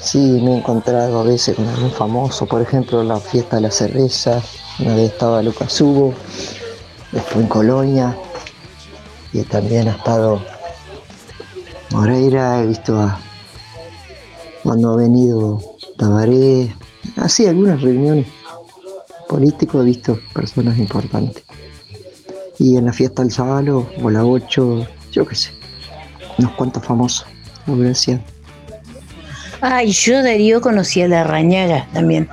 sí me he encontrado a veces con algún famoso, por ejemplo, la fiesta de la cerveza, una vez estaba Lucas Hugo, después en Colonia, y también ha estado Moreira, he visto a cuando ha venido Tabaré, así algunas reuniones políticos he visto personas importantes. Y en la fiesta del sábado o la 8, yo qué sé, unos cuantos famosos. Gracias. Ay, yo Darío conocí a la Rañaga también,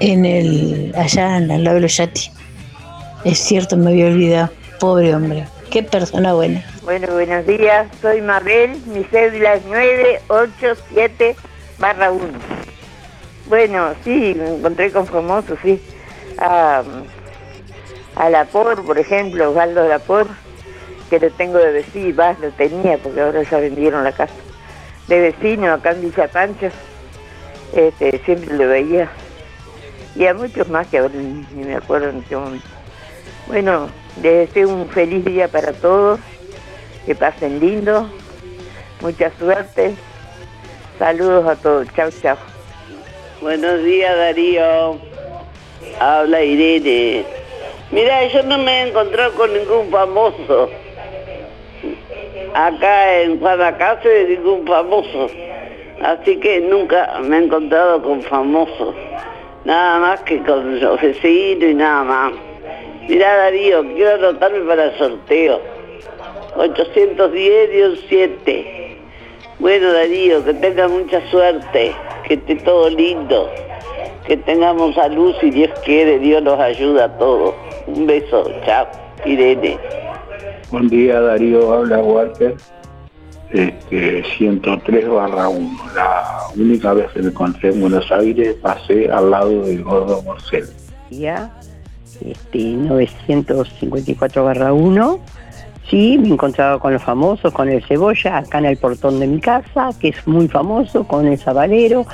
en el, allá en el lago de los Yati. Es cierto, me había olvidado. Pobre hombre, qué persona buena. Bueno, buenos días, soy Mabel, mi cédula es 987 barra 1. Bueno, sí, me encontré con famosos, sí. A, a Lapor, por ejemplo, Osvaldo Lapor, que lo tengo de vecino, lo tenía porque ahora ya vendieron la casa. De vecino acá en Villa Pancho, este, siempre lo veía. Y a muchos más que ahora ni me acuerdo en este momento. Bueno, les deseo un feliz día para todos, que pasen lindo, mucha suerte, saludos a todos, chao, chao. Buenos días Darío, Habla Irene. Mira, yo no me he encontrado con ningún famoso. Acá en Guadalajara ningún famoso. Así que nunca me he encontrado con famosos. Nada más que con los vecinos y nada más. Mira Darío, quiero anotarme para el sorteo. 810 y un 7. Bueno Darío, que tenga mucha suerte, que esté todo lindo, que tengamos salud si Dios quiere, Dios nos ayuda a todos. Un beso, chao, Irene. Buen día Darío, habla Walter. Este, 103 barra 1. La única vez que me encontré en Buenos Aires pasé al lado del gordo Morcel. Ya, este, 954 barra 1. Sí, me he encontrado con los famosos, con el Cebolla, acá en el portón de mi casa, que es muy famoso, con el Sabalero,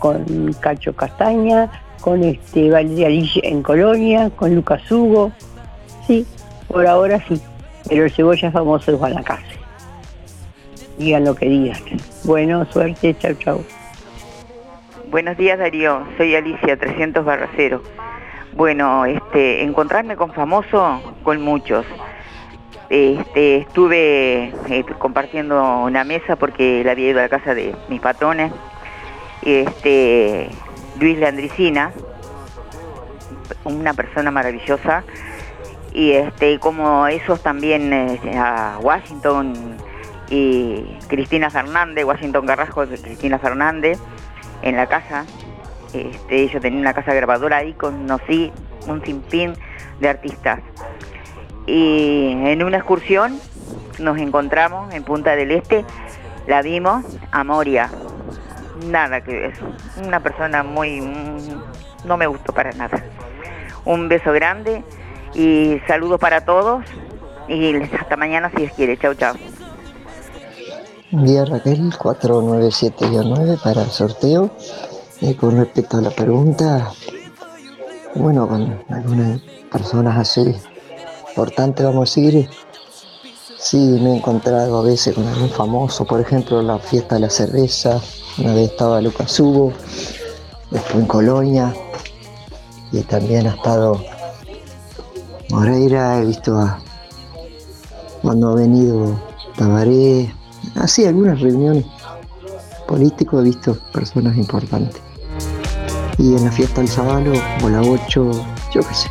con Cacho Castaña, con este Valeria en Colonia, con Lucas Hugo. Sí, por ahora sí, pero el Cebolla famoso es Guanacaste. Digan lo que digan. Bueno, suerte, chau, chau. Buenos días Darío, soy Alicia 300 barra 0. Bueno, este, encontrarme con famoso, con muchos. Este, estuve eh, compartiendo una mesa porque la había ido a la casa de mis patrones. Este, Luis Landricina, una persona maravillosa. Y este, como esos también eh, a Washington y Cristina Fernández, Washington Carrasco y Cristina Fernández, en la casa. Este, yo tenía una casa grabadora ahí, conocí un sinfín de artistas. Y en una excursión nos encontramos en Punta del Este, la vimos a Moria. Nada que ver, una persona muy... mm, no me gustó para nada. Un beso grande y saludos para todos y hasta mañana si Dios quiere. Chau. Buen día Raquel, 497-9 para el sorteo. Eh, con respecto a la pregunta, bueno, con algunas personas así importantes vamos a decir, sí me he encontrado a veces con algún famoso, por ejemplo la fiesta de la cerveza, una vez estaba Lucas Hugo, después en Colonia, y también ha estado Moreira, he visto a, cuando ha venido Tabaré, así algunas reuniones políticos he visto personas importantes. Y en la fiesta del Zabalo, Bola 8, yo qué sé,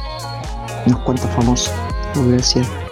unos cuantos famosos. Gracias.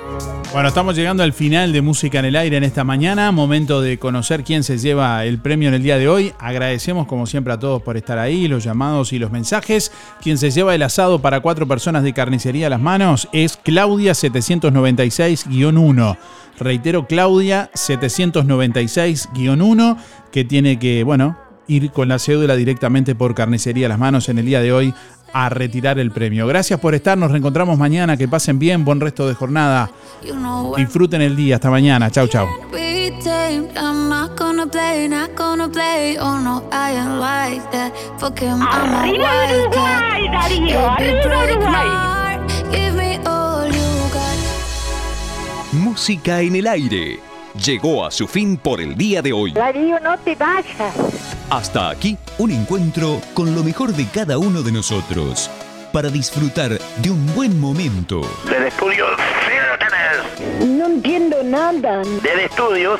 Bueno, estamos llegando al final de Música en el Aire en esta mañana. Momento de conocer quién se lleva el premio en el día de hoy. Agradecemos como siempre a todos por estar ahí, los llamados y los mensajes. Quien se lleva el asado para cuatro personas de carnicería a las manos es Claudia 796-1. Reitero, Claudia 796-1, que tiene que, bueno, ir con la cédula directamente por carnicería a las manos en el día de hoy a retirar el premio. Gracias por estar, nos reencontramos mañana, que pasen bien, buen resto de jornada. Disfruten el día, hasta mañana, chau chau. Música en el aire. Llegó a su fin por el día de hoy. Darío, no te vayas. Hasta aquí un encuentro con lo mejor de cada uno de nosotros para disfrutar de un buen momento. Del estudio, sí lo tenés. No entiendo nada. Del estudios,